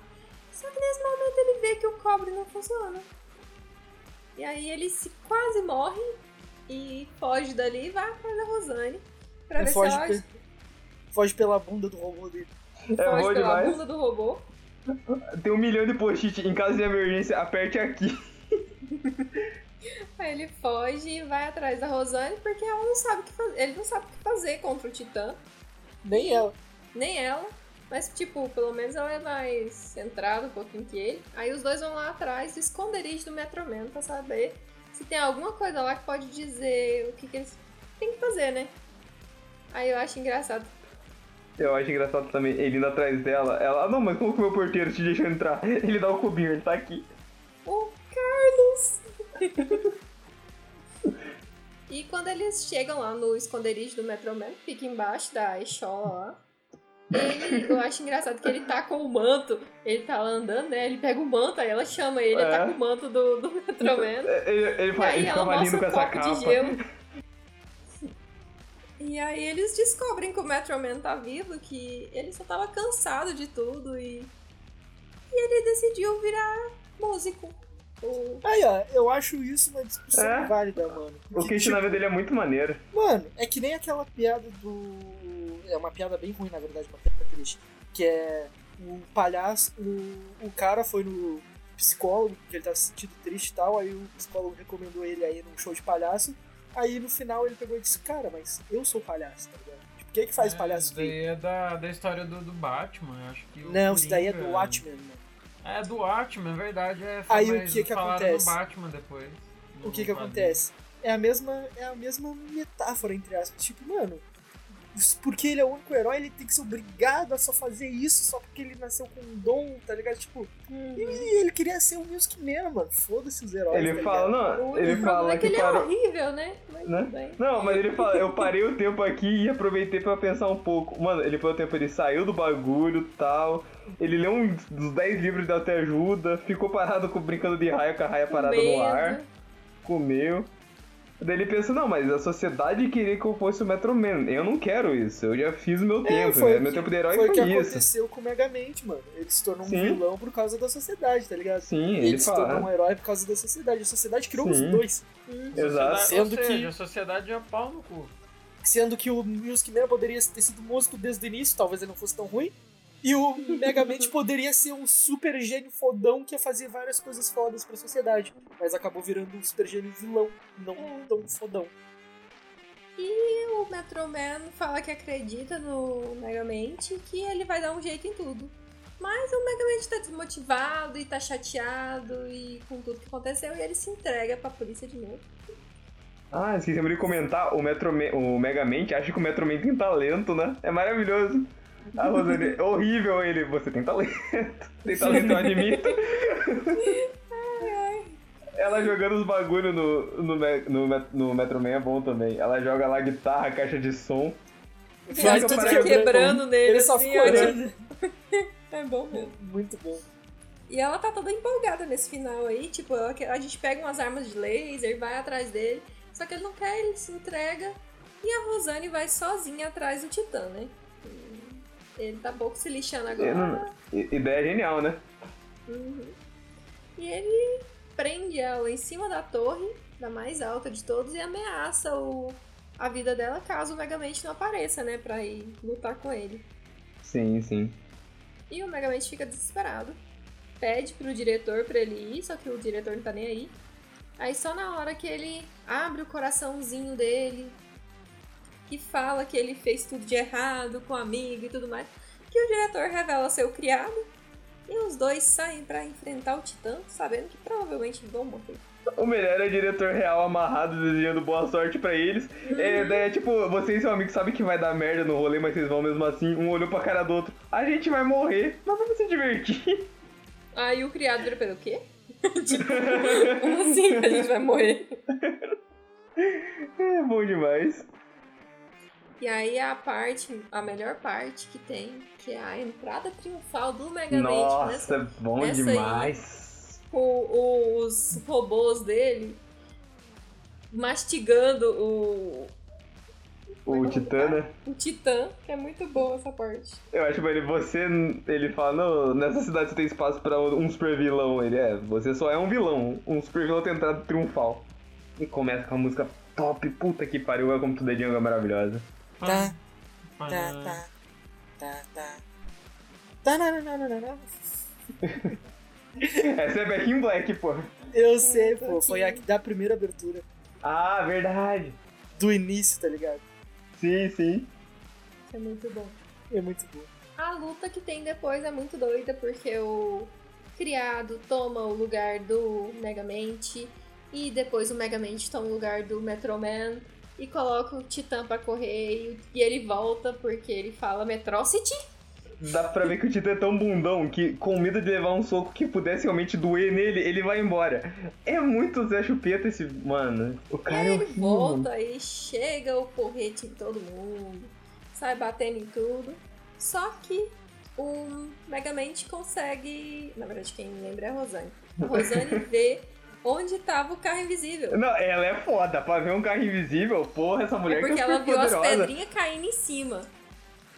Só que nesse momento ele vê que o cobre não funciona. E aí ele se quase morre e foge dali e vai atrás da Rosane. Pra E ver foge, se ela pe- foge pela bunda do robô dele. É foge pela demais. bunda do robô. Tem um milhão de post-it. Em caso de emergência, aperte aqui. Aí ele foge e vai atrás da Rosane porque ela não sabe o que fazer. Ele não sabe o que fazer contra o Titã. Nem ela. Nem ela. Mas, tipo, pelo menos ela é mais centrada um pouquinho que ele. Aí os dois vão lá atrás do esconderijo do Metroman pra saber se tem alguma coisa lá que pode dizer o que, que eles têm que fazer, né? Aí eu acho engraçado. Eu acho engraçado também ele indo atrás dela. Ela, ah, não, mas como que o meu porteiro te deixou entrar? Ele dá o cubinho, ele tá aqui. O Carlos! e quando eles chegam lá no esconderijo do Metroman, fica embaixo da Eshola lá. Ele, eu acho engraçado que ele tá com o manto, ele tá lá andando, né? Ele pega o manto, aí ela chama ele, ele É. tá com o manto do, do Metroman. Ele, ele, E aí ele ela mostra com um essa copo capa. de gelo. E aí eles descobrem que o Metroman tá vivo, que ele só tava cansado de tudo e. E ele decidiu virar músico. O... Aí, ó, eu acho isso uma discussão É. válida, mano. O Porque, questionamento dele é muito maneiro. tipo, Mano, é que nem aquela piada do. É uma piada bem ruim, na verdade, uma piada triste. Que é o palhaço. O, o cara foi no psicólogo, porque ele tava se sentindo triste e tal. Aí o psicólogo recomendou ele aí num show de palhaço. Aí no final ele pegou e disse: Cara, mas eu sou palhaço, tá ligado? Tipo, quem é que faz É, palhaço Isso daí é da, da história do, do Batman, eu acho que. o Não, isso daí é do Watchmen, mano. É do Watchmen, é verdade. É, Aí o que que acontece? do Batman depois. O que que acontece? É a mesma, é a mesma metáfora, entre aspas. Tipo, mano, porque ele é o único herói, ele tem que ser obrigado a só fazer isso só porque ele nasceu com um dom, tá ligado? Tipo, e ele queria ser o Music Man, mano. Foda-se os heróis. Ele tá fala, não, O ele problema fala é que que ele é horrível, né? Mas Né? tudo bem. Não, mas ele fala, eu parei o tempo aqui e aproveitei pra pensar um pouco. Mano, ele foi o tempo, ele saiu do bagulho tal. Ele leu um dos 10 livros de autoajuda, ficou parado com, brincando de raia com a raia parada no ar, comeu. Daí ele pensa, não, mas a sociedade queria que eu fosse o Metro Man. Eu não quero isso, eu já fiz o meu É, tempo, foi né? o Meu tempo de herói foi foi, o que isso. aconteceu com o Megamente, mano. Ele se tornou um Sim. vilão por causa da sociedade, tá ligado? Sim, ele, ele se tornou um herói por causa da sociedade. A sociedade criou os Sim. dois. Exato. Sendo Ou que- seja, a sociedade é pau no cu. Sendo que o Music Man poderia ter sido músico desde o início, talvez ele não fosse tão ruim. E o Megamente poderia ser um super gênio fodão que ia fazer várias coisas fodas pra sociedade. Mas acabou virando um super gênio vilão, não É. tão fodão. E o Metroman fala que acredita no Megamente e que ele vai dar um jeito em tudo. Mas o Megamente tá desmotivado e tá chateado e com tudo que aconteceu e ele se entrega pra polícia de novo. Ah, esquecemos de comentar, o, Metro Man, o Megamente acha que o Metro Man tem talento, né? É maravilhoso. A Rosane, é horrível ele, você tem talento. Tem talento, eu admito. Ela jogando os bagulho no, no, no, no Metro Man é bom também. Ela joga lá guitarra, caixa de som. Joga tudo pra- quebrando nele, Ele só assim, ficou ó. olhando. É bom mesmo. Muito bom. E ela tá toda empolgada nesse final aí, tipo, ela a gente pega umas armas de laser, vai atrás dele, só que ele não quer, ele se entrega, e a Rosane vai sozinha atrás do Titã, né? Ele tá pouco se lixando agora. Não- Ideia genial, né? Uhum. E ele prende ela em cima da torre, da mais alta de todos, e ameaça o, a vida dela caso o Megamente não apareça, né? Pra ir lutar com ele. Sim, sim. E o Megamente fica desesperado. Pede pro diretor pra ele ir, só que o diretor não tá nem aí. Aí só na hora que ele abre o coraçãozinho dele e fala que ele fez tudo de errado com o amigo e tudo mais, que o diretor revela ser o criado. E os dois saem pra enfrentar o Titã, sabendo que provavelmente vão morrer. O melhor é o diretor real amarrado, desejando boa sorte pra eles. É, daí é tipo, você e seu amigo sabem que vai dar merda no rolê, mas vocês vão mesmo assim. Um olhou pra cara do outro. A gente vai morrer, mas vamos se divertir. Aí o criado vira pelo quê? tipo, como assim a gente vai morrer? É bom demais. E aí a parte, a melhor parte que tem, que é a entrada triunfal do Megamente Nossa, nessa, bom nessa aí. demais. o- o- os robôs dele mastigando o, O Titã, né? o Titã, que é muito boa essa parte. Eu acho que ele, você, ele fala, não, nessa cidade você tem espaço pra um super vilão. Ele é, você só é um vilão, um super vilão tem entrada triunfal. E começa com a música top, puta que pariu, to the Jungle é maravilhosa. Tá, tá, tá, tá, tá. Tá. Essa é Back in Black, pô. Eu sei, pô. Foi a da primeira abertura. Ah, verdade. Do início, tá ligado? Sim, sim. É muito bom. É muito bom. A luta que tem depois é muito doida, porque o criado toma o lugar do Megamente, e depois o Megamente toma o lugar do Metroman, e coloca o Titã pra correr, e- e ele volta porque ele fala Metrocity. Dá pra ver que o Titã é tão bundão que, com medo de levar um soco que pudesse realmente doer nele, ele vai embora. É muito Zé Chupeta esse. Mano, o cara é ele horrível. volta e chega o porrete em todo mundo, sai batendo em tudo. Só que o Megamente consegue. Na verdade, quem lembra é a Rosane. A Rosane vê onde tava o carro invisível. Não, ela é foda. Pra ver um carro invisível, porra, essa mulher É porque que é ela viu as poderosa. pedrinhas caindo em cima.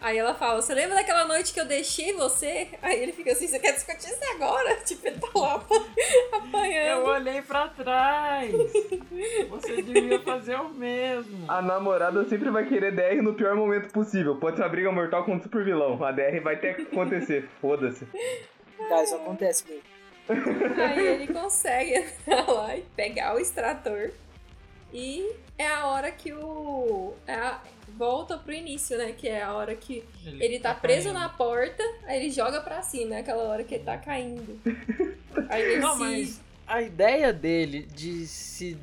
Aí ela fala, você lembra daquela noite que eu deixei você? Aí ele fica assim, você quer discutir isso agora? Tipo, ele tá lá apa- Eu apanhando. olhei pra trás. Você devia fazer o mesmo. A namorada sempre vai querer DR no pior momento possível. Pode ser uma briga mortal com um super vilão. A DR vai ter que acontecer. Foda-se. Tá, isso acontece mesmo. Aí ele consegue entrar lá e pegar o extrator. E é a hora que o. é a- volta pro início, né? Que é a hora que ele tá preso caindo. na porta, aí ele joga pra cima, é aquela hora que ele tá caindo. Aí ele Não, se. mas a ideia dele de se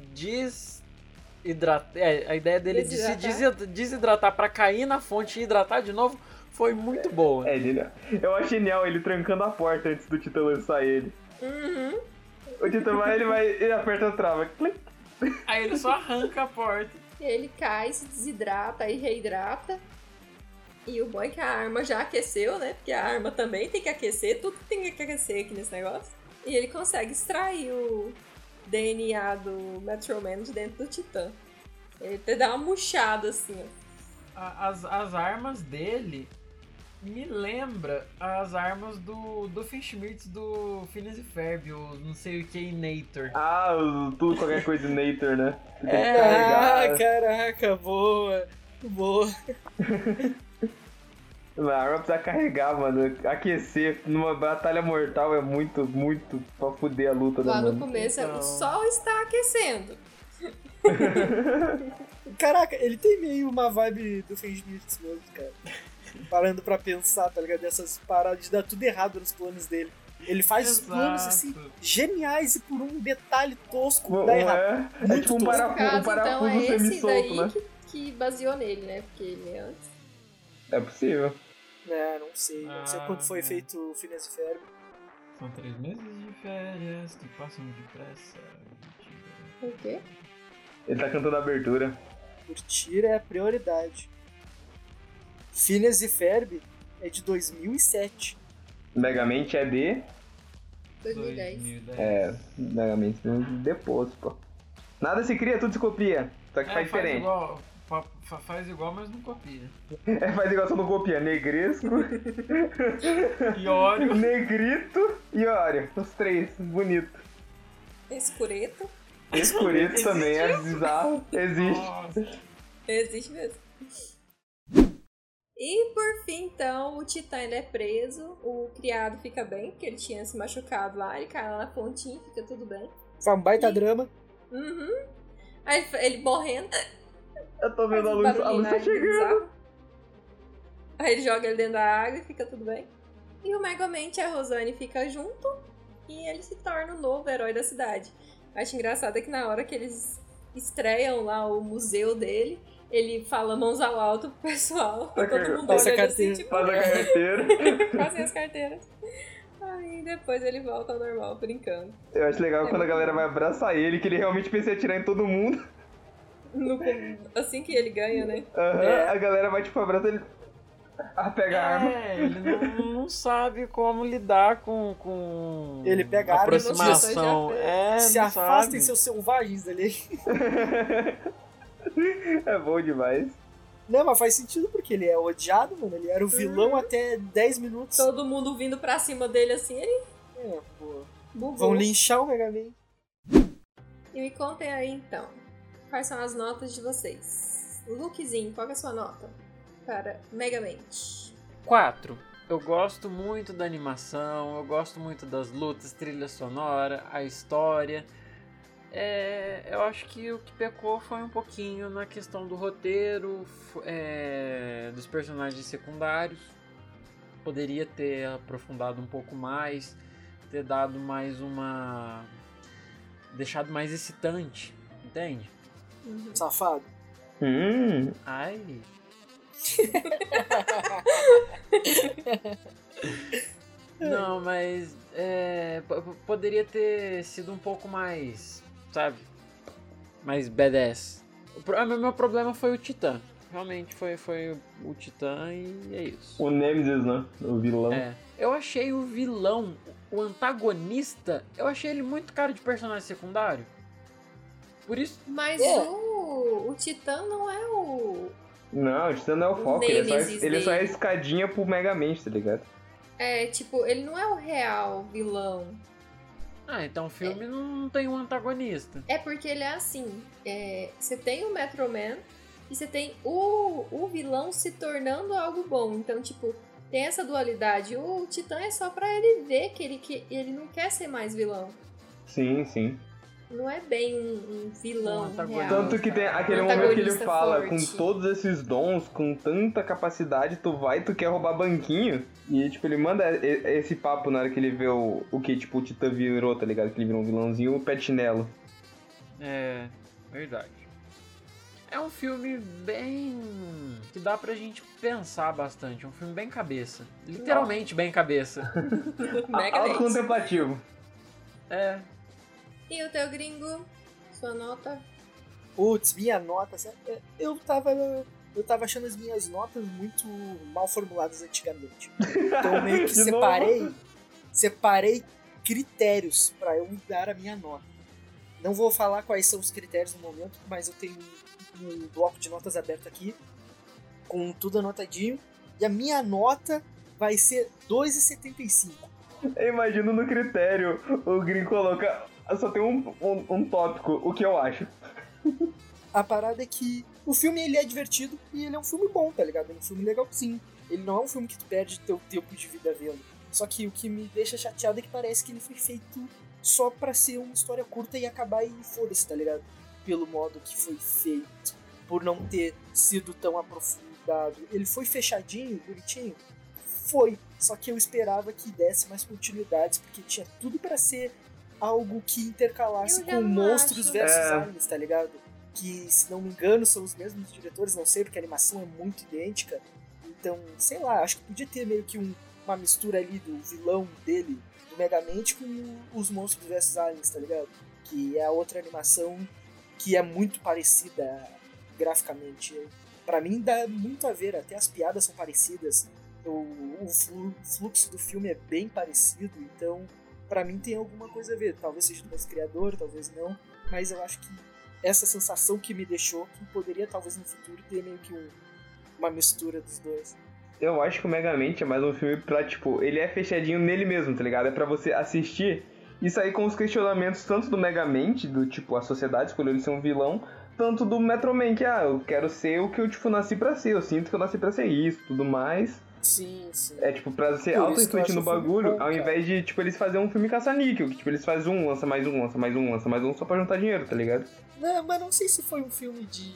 desidratar. É, a ideia dele de se Desidratar? desi- desidratar pra cair na fonte e hidratar de novo foi muito boa. É genial. Eu acho genial ele trancando a porta antes do Titã lançar ele. Uhum. O Titã vai, ele vai, ele aperta a trava. Clic. Aí ele só arranca a porta. Ele cai, se desidrata e reidrata. E o bom é que a arma já aqueceu, né? Porque a arma também tem que aquecer, tudo tem que aquecer aqui nesse negócio. E ele consegue extrair o DNA do Metro Man de dentro do Titã. Ele até dá uma murchada assim, ó. As, as armas dele me lembra as armas do, do Finchmitz do Phineas e Ferb, o não sei o que Nator. Ah, tudo qualquer coisa de Nator, né? É. Ah, caraca, boa. Boa. A arma precisa carregar, mano. Aquecer numa batalha mortal é muito, muito pra fuder a luta da Lá no mano. começo Então. o sol está aquecendo. Caraca, ele tem meio uma vibe do Fenschmitz mesmo, cara. Parando pra pensar, tá ligado? Dessas paradas de dar tudo errado nos planos dele. Ele faz os planos assim, geniais e por um detalhe tosco Não dá é, errado. é Muito tipo um parafuso, caso, um então, parafuso é esse semi-solto, daí né? que, que baseou nele, né? Porque ele é antes. É possível. É, não sei. Não sei Ah, quando foi é. feito o Phineas e Ferb. São três meses de férias que passam depressa. O quê? Ele tá cantando a abertura. Curtir é a prioridade. Phineas e Ferb é de 2007. Megamente é de. 2010. 2010. É, Megamente depois, pô. Nada se cria, tudo se copia. Só que É, faz diferente. igual, fa- fa- faz igual, mas não copia. É, faz igual só não copia. Negresco, E óleo. negrito e Oreo. Os três, bonito. Escureto. Escureto também é bizarro. Existe. Nossa. Existe mesmo. E por fim, então, o Titã ele é preso. O criado fica bem, porque ele tinha se machucado lá. Ele cai lá na pontinha, fica tudo bem. Foi um baita E- drama. Uhum. Aí ele morrendo. Eu tô vendo a luz, a luz tá chegando. Aí ele joga ele dentro da água e fica tudo bem. E o Megamente e a Rosane ficam junto e ele se torna o novo herói da cidade. Acho engraçado é que na hora que eles estreiam lá o museu dele, ele fala mãos ao alto pro pessoal. Ok, Todo mundo passa a olha assim, tipo, Faz a carteira. quase as carteiras. Aí depois ele volta ao normal, brincando. Eu acho legal quando a galera vai abraçar ele, que ele realmente pensa em atirar em todo mundo. No- assim que ele ganha, né? Aham, É. A galera vai, tipo, abraçar ele. Ah, pega a arma. É, ele não, não sabe como lidar com, com Ele pega a arma e não aproximação. se- É, Se afastem sabe. seus selvagens ali. é bom demais. Não, mas faz sentido porque ele é odiado, mano. Ele era o vilão até 10 minutos. Todo mundo vindo pra cima dele assim, ele É, pô. bugou. Vão linchar o Mega Man. E me contem aí então, quais são as notas de vocês? Lukezinho, qual é a sua nota para Megamente? 4. Eu gosto muito da animação, eu gosto muito das lutas, trilha sonora, a história. É, eu acho que o que pecou foi um pouquinho na questão do roteiro, é, dos personagens secundários. Poderia ter aprofundado um pouco mais, ter dado mais uma. deixado mais excitante, entende? Uhum. Safado. Hum, Ai. Não, mas é, po- po- poderia ter sido um pouco mais, sabe? Mais badass. O pro- ah, meu meu problema foi o Titã. Realmente foi, foi o Titã e é isso. o Nemesis, né? O vilão. É. Eu achei o vilão, o antagonista, eu achei ele muito cara de personagem secundário. Por isso. Mas É. o, o Titã não é o. Não, o Titã não é o O foco, ele é, só, ele é só a dele. escadinha pro Megamente, tá ligado? É, tipo, ele não é o real vilão. Ah, então o filme não tem um antagonista. É porque ele é assim: é, você tem o Metro Man e você tem o, o vilão se tornando algo bom. Então, tipo, tem essa dualidade. O Titã é só pra ele ver que ele, que ele não quer ser mais vilão. Sim, sim. Não é bem um, um vilão Um antagonista. real. Tanto que tem aquele Um momento que ele fala, forte. com todos esses dons, com tanta capacidade, tu vai, tu quer roubar banquinho. E, tipo, ele manda esse papo na hora que ele vê o, o que, tipo, o Titã virou, tá ligado? Que ele virou um vilãozinho, o Petinello. É, verdade. É um filme bem. que dá pra gente pensar bastante. É um filme bem cabeça. Literalmente bem cabeça. Mega Alto Dance. contemplativo. É. E o teu gringo? Sua nota? Putz, minha nota. Eu tava. Eu tava achando as minhas notas muito mal formuladas antigamente. Então eu meio que separei. Separei critérios pra eu dar a minha nota. Não vou falar quais são os critérios no momento, mas eu tenho um bloco de notas aberto aqui, com tudo anotadinho. E a minha nota vai ser 2,75. Eu imagino no critério, o Green coloca. Só tem um, um, um tópico, o que eu acho. A parada é que o filme ele é divertido e ele é um filme bom, tá ligado? Ele é um filme legalzinho. Ele não é um filme que tu perde teu tempo de vida vendo. Só que o que me deixa chateado é que parece que ele foi feito só pra ser uma história curta e acabar e foda-se, tá ligado? Pelo modo que foi feito. Por não ter sido tão aprofundado. Ele foi fechadinho, bonitinho? Foi. Só que eu esperava que desse mais continuidades, porque tinha tudo pra ser algo que intercalasse com monstros acho. versus É. aliens, tá ligado? Que, se não me engano, são os mesmos diretores, não sei, porque a animação é muito idêntica. Então, sei lá, acho que podia ter meio que um, uma mistura ali do vilão dele, do Megamente, com os monstros vs Aliens, tá ligado? Que é a outra animação que é muito parecida graficamente. Para mim dá muito a ver, até as piadas são parecidas, o, o fluxo do filme é bem parecido, então para mim tem alguma coisa a ver. Talvez seja do mesmo criador, talvez não, mas eu acho que essa sensação que me deixou que poderia talvez no futuro ter meio que um, uma mistura dos dois. Eu acho que o Megamente é mais um filme pra, tipo, ele é fechadinho nele mesmo, tá ligado? É pra você assistir e sair com os questionamentos tanto do Megamente, do tipo, a sociedade escolheu ele ser um vilão, tanto do Metroman, que, ah, eu quero ser o que eu, tipo, nasci pra ser, eu sinto que eu nasci pra ser isso, tudo mais. Sim, sim. É tipo, pra ser auto-influente no bagulho, bom, ao invés de, tipo, eles fazerem um filme caça-níquel, que tipo, eles fazem um, lança mais um, lança mais um, lança mais um, só pra juntar dinheiro, tá ligado? Não, mas não sei se foi um filme de,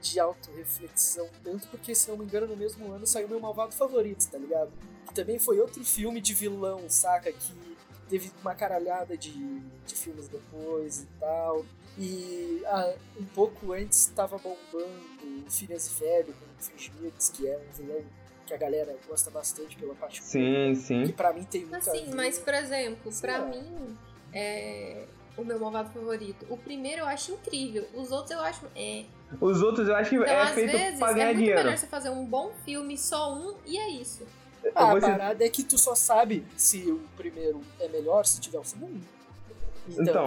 de auto-reflexão, tanto porque, se não me engano, no mesmo ano saiu meu malvado favorito, tá ligado? Que também foi outro filme de vilão, saca? Que teve uma caralhada de, de filmes depois e tal. E ah, um pouco antes estava bombando Phineas e Ferb com Finch que é um vilão que a galera gosta bastante pela parte Sim, sim. Que pra mim tem muito assim, mas por exemplo, Sim, pra é. mim, é o meu malvado favorito. O primeiro eu acho incrível, os outros eu acho. É... Os outros eu acho que então, é feito vezes, pra ganhar é muito dinheiro. melhor você fazer um bom filme, só um, e é isso. Ah, a parada é que tu só sabe se o primeiro é melhor se tiver o segundo. Então, então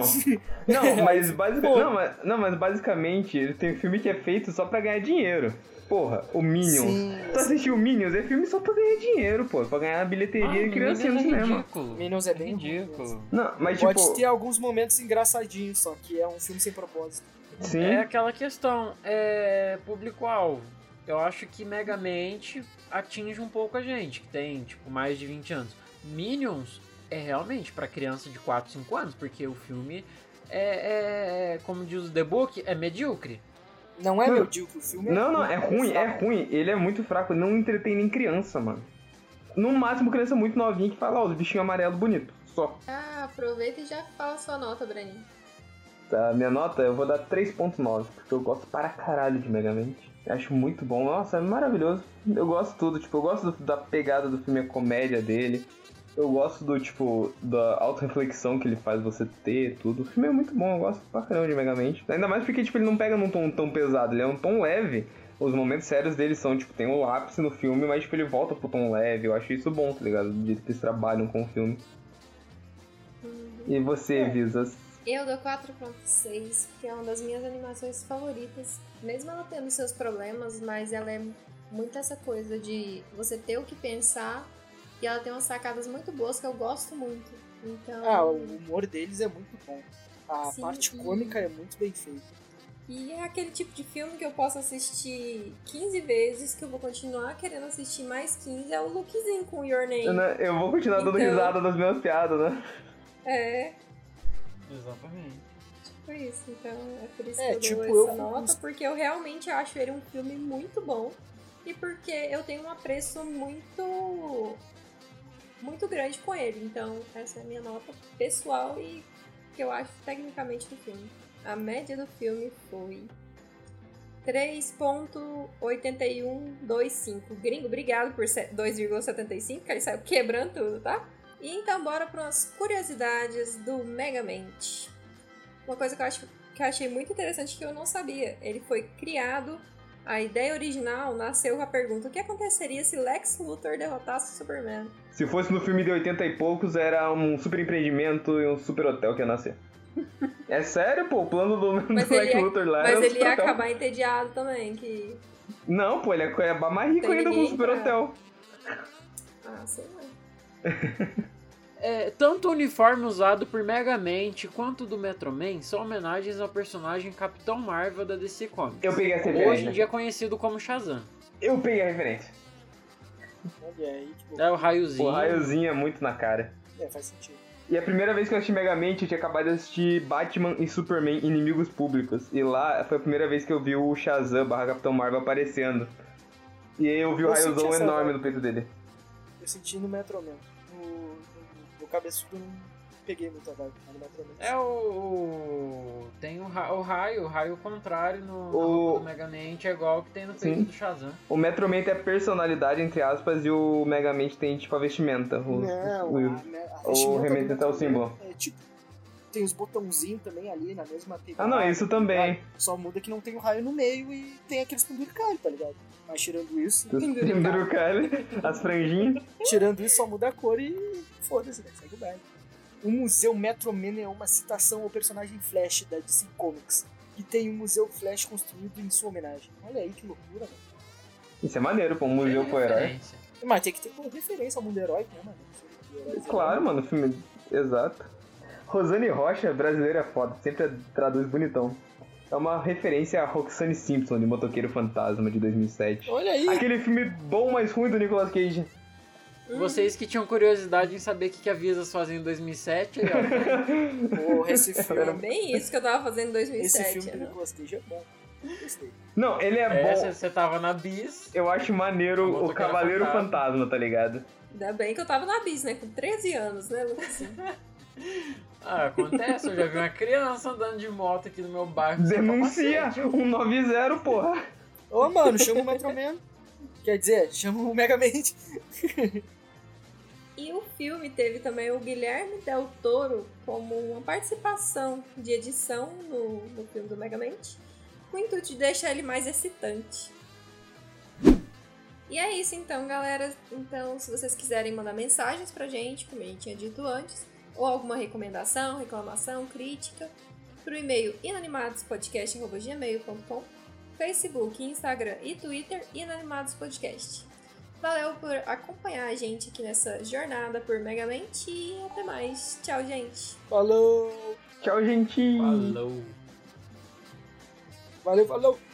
não, mas basicamente, não, mas, não, mas basicamente tem filme que é feito só pra ganhar dinheiro. Porra, o Minions. Sim, tu assistiu o Minions? É filme só pra ganhar dinheiro, pô. Pra ganhar bilheteria ah, e criancinha no é cinema. Ridículo. Minions é bem ridículo. Não, mas Pode tipo... ter alguns momentos engraçadinhos, só que é um filme sem propósito. Sim. É aquela questão, é público-alvo. Eu acho que Megamente atinge um pouco a gente, que tem, tipo, mais de 20 anos. Minions é realmente para criança de 4, 5 anos, porque o filme é, é, como diz o The Book, é medíocre. Não é medíocre, o filme é Não, não, é ruim, é ruim. Ele é muito fraco, não entretém nem criança, mano. No máximo, criança muito novinha que fala, ó, os bichinhos amarelos bonitos, só. Ah, aproveita e já fala sua nota, Breninho. Tá, minha nota eu vou dar 3.9, porque eu gosto para caralho de Megamente. Acho muito bom, nossa, é maravilhoso. Eu gosto tudo, tipo, eu gosto do, da pegada do filme, a comédia dele. Eu gosto do, tipo, da auto-reflexão que ele faz você ter, tudo. O filme é muito bom, eu gosto pra caramba de Megamente. Ainda mais porque, tipo, ele não pega num tom tão pesado, ele é um tom leve. Os momentos sérios dele são, tipo, tem o ápice no filme, mas, tipo, ele volta pro tom leve. Eu acho isso bom, tá ligado? Do jeito que eles trabalham com o filme. E você, é. Visas? Eu dou 4.6, que é uma das minhas animações favoritas. Mesmo ela tendo seus problemas, mas ela é muito essa coisa de você ter o que pensar e ela tem umas sacadas muito boas que eu gosto muito. Então... Ah, o humor deles é muito bom. A Sim, parte cômica é muito bem feita. E é aquele tipo de filme que eu posso assistir 15 vezes, que eu vou continuar querendo assistir mais 15. É o lookzinho com Your Name. Eu, eu vou continuar dando então... risada das minhas piadas, né? É. Exatamente. Tipo isso, então é por isso é, que eu tipo, dou essa eu... nota, porque eu realmente acho ele um filme muito bom. E porque eu tenho um apreço muito muito grande com ele. Então, essa é a minha nota pessoal e que eu acho tecnicamente do filme. A média do filme foi 3.8125. Gringo, obrigado por 2,75, que ele saiu quebrando tudo, tá? E então bora para umas curiosidades do Megamente. Uma coisa que eu, acho, que eu achei muito interessante que eu não sabia. Ele foi criado a ideia original nasceu com a pergunta: o que aconteceria se Lex Luthor derrotasse o Superman? Se fosse no filme de 80 e poucos, era um super empreendimento e um super hotel que ia nascer. é sério, pô, o plano do, do Lex ia, Luthor lá Mas era ele ia hotel. acabar entediado também, que. Não, pô, ele é mais rico ainda com o super pra... hotel. Ah, sei lá. É, tanto o uniforme usado por Megamente quanto do Metro Man são homenagens ao personagem Capitão Marvel da DC Comics. Eu peguei essa referência. Hoje em dia conhecido como Shazam. Eu peguei a referência. É o raiozinho. O raiozinho é muito na cara. É, faz sentido. E a primeira vez que eu assisti Megamente, eu tinha acabado de assistir Batman e Superman Inimigos Públicos. E lá foi a primeira vez que eu vi o Shazam barra Capitão Marvel aparecendo. E aí eu vi eu o raiozão enorme no peito dele. Eu senti no Metro Man cabeçudo peguei muito a vibe. É o. o- tem o, ra- o raio, o raio contrário no, O- roupa do Megamente é igual o que tem no peito do Shazam. O Metroman tem a personalidade, entre aspas, e o Megamente tem, tipo, a vestimenta. O, Não, o, a, a o remete do até o símbolo. É tipo, tem os botãozinhos também ali na mesma pegada. Ah, não, isso também. Só muda que não tem o raio no meio e tem aqueles penduricalhos, tá ligado? Mas tirando isso, Dos Pindurucalho, as franjinhas. tirando isso só muda a cor e foda-se, né? Segue o baile. O Museu Metroman é uma citação ao personagem Flash da DC Comics. E tem um Museu Flash construído em sua homenagem. Olha aí que loucura, mano. Isso é maneiro, pô, um museu pro herói. Mas tem que ter referência ao mundo heróico, né, mano? Claro, mano, filme. Exato. Rosane Rocha, brasileira é foda, sempre traduz bonitão. É uma referência a Roxane Simpson, de Motoqueiro Fantasma, de 2007. Olha aí! Aquele filme bom, mas ruim do Nicolas Cage. Vocês que tinham curiosidade em saber o que, que a Visas fazia em 2007, aí, ó. Porra, esse É filme, bem isso que eu tava fazendo em esse 2007. filme do né? Nicolas Cage é bom. Gostei. Não, ele é, É, bom. você- você tava na bis. Eu acho maneiro o Motoqueiro Cavaleiro Fantasma. Fantasma, tá ligado? Ainda bem que eu tava na bis, né? Com 13 anos, né, Lucas? Ah, acontece, eu já vi uma criança andando de moto aqui no meu bairro. Denuncia. 190, porra. Ô, mano, chama o Metroman. Quer dizer, chama o Megamente. E o filme teve também o Guilherme Del Toro como uma participação de edição no, no filme do Megamente, com o intuito de deixar ele mais excitante. E é isso então, galera. Então, se vocês quiserem mandar mensagens pra gente, como a gente tinha dito antes, ou alguma recomendação, reclamação, crítica, pro e-mail inanimadospodcast.gmail.com, Facebook, Instagram e Twitter inanimadospodcast. Valeu por acompanhar a gente aqui nessa jornada por Megamente e até mais. Tchau, gente! Falou! Tchau, gente. Falou. Valeu, falou!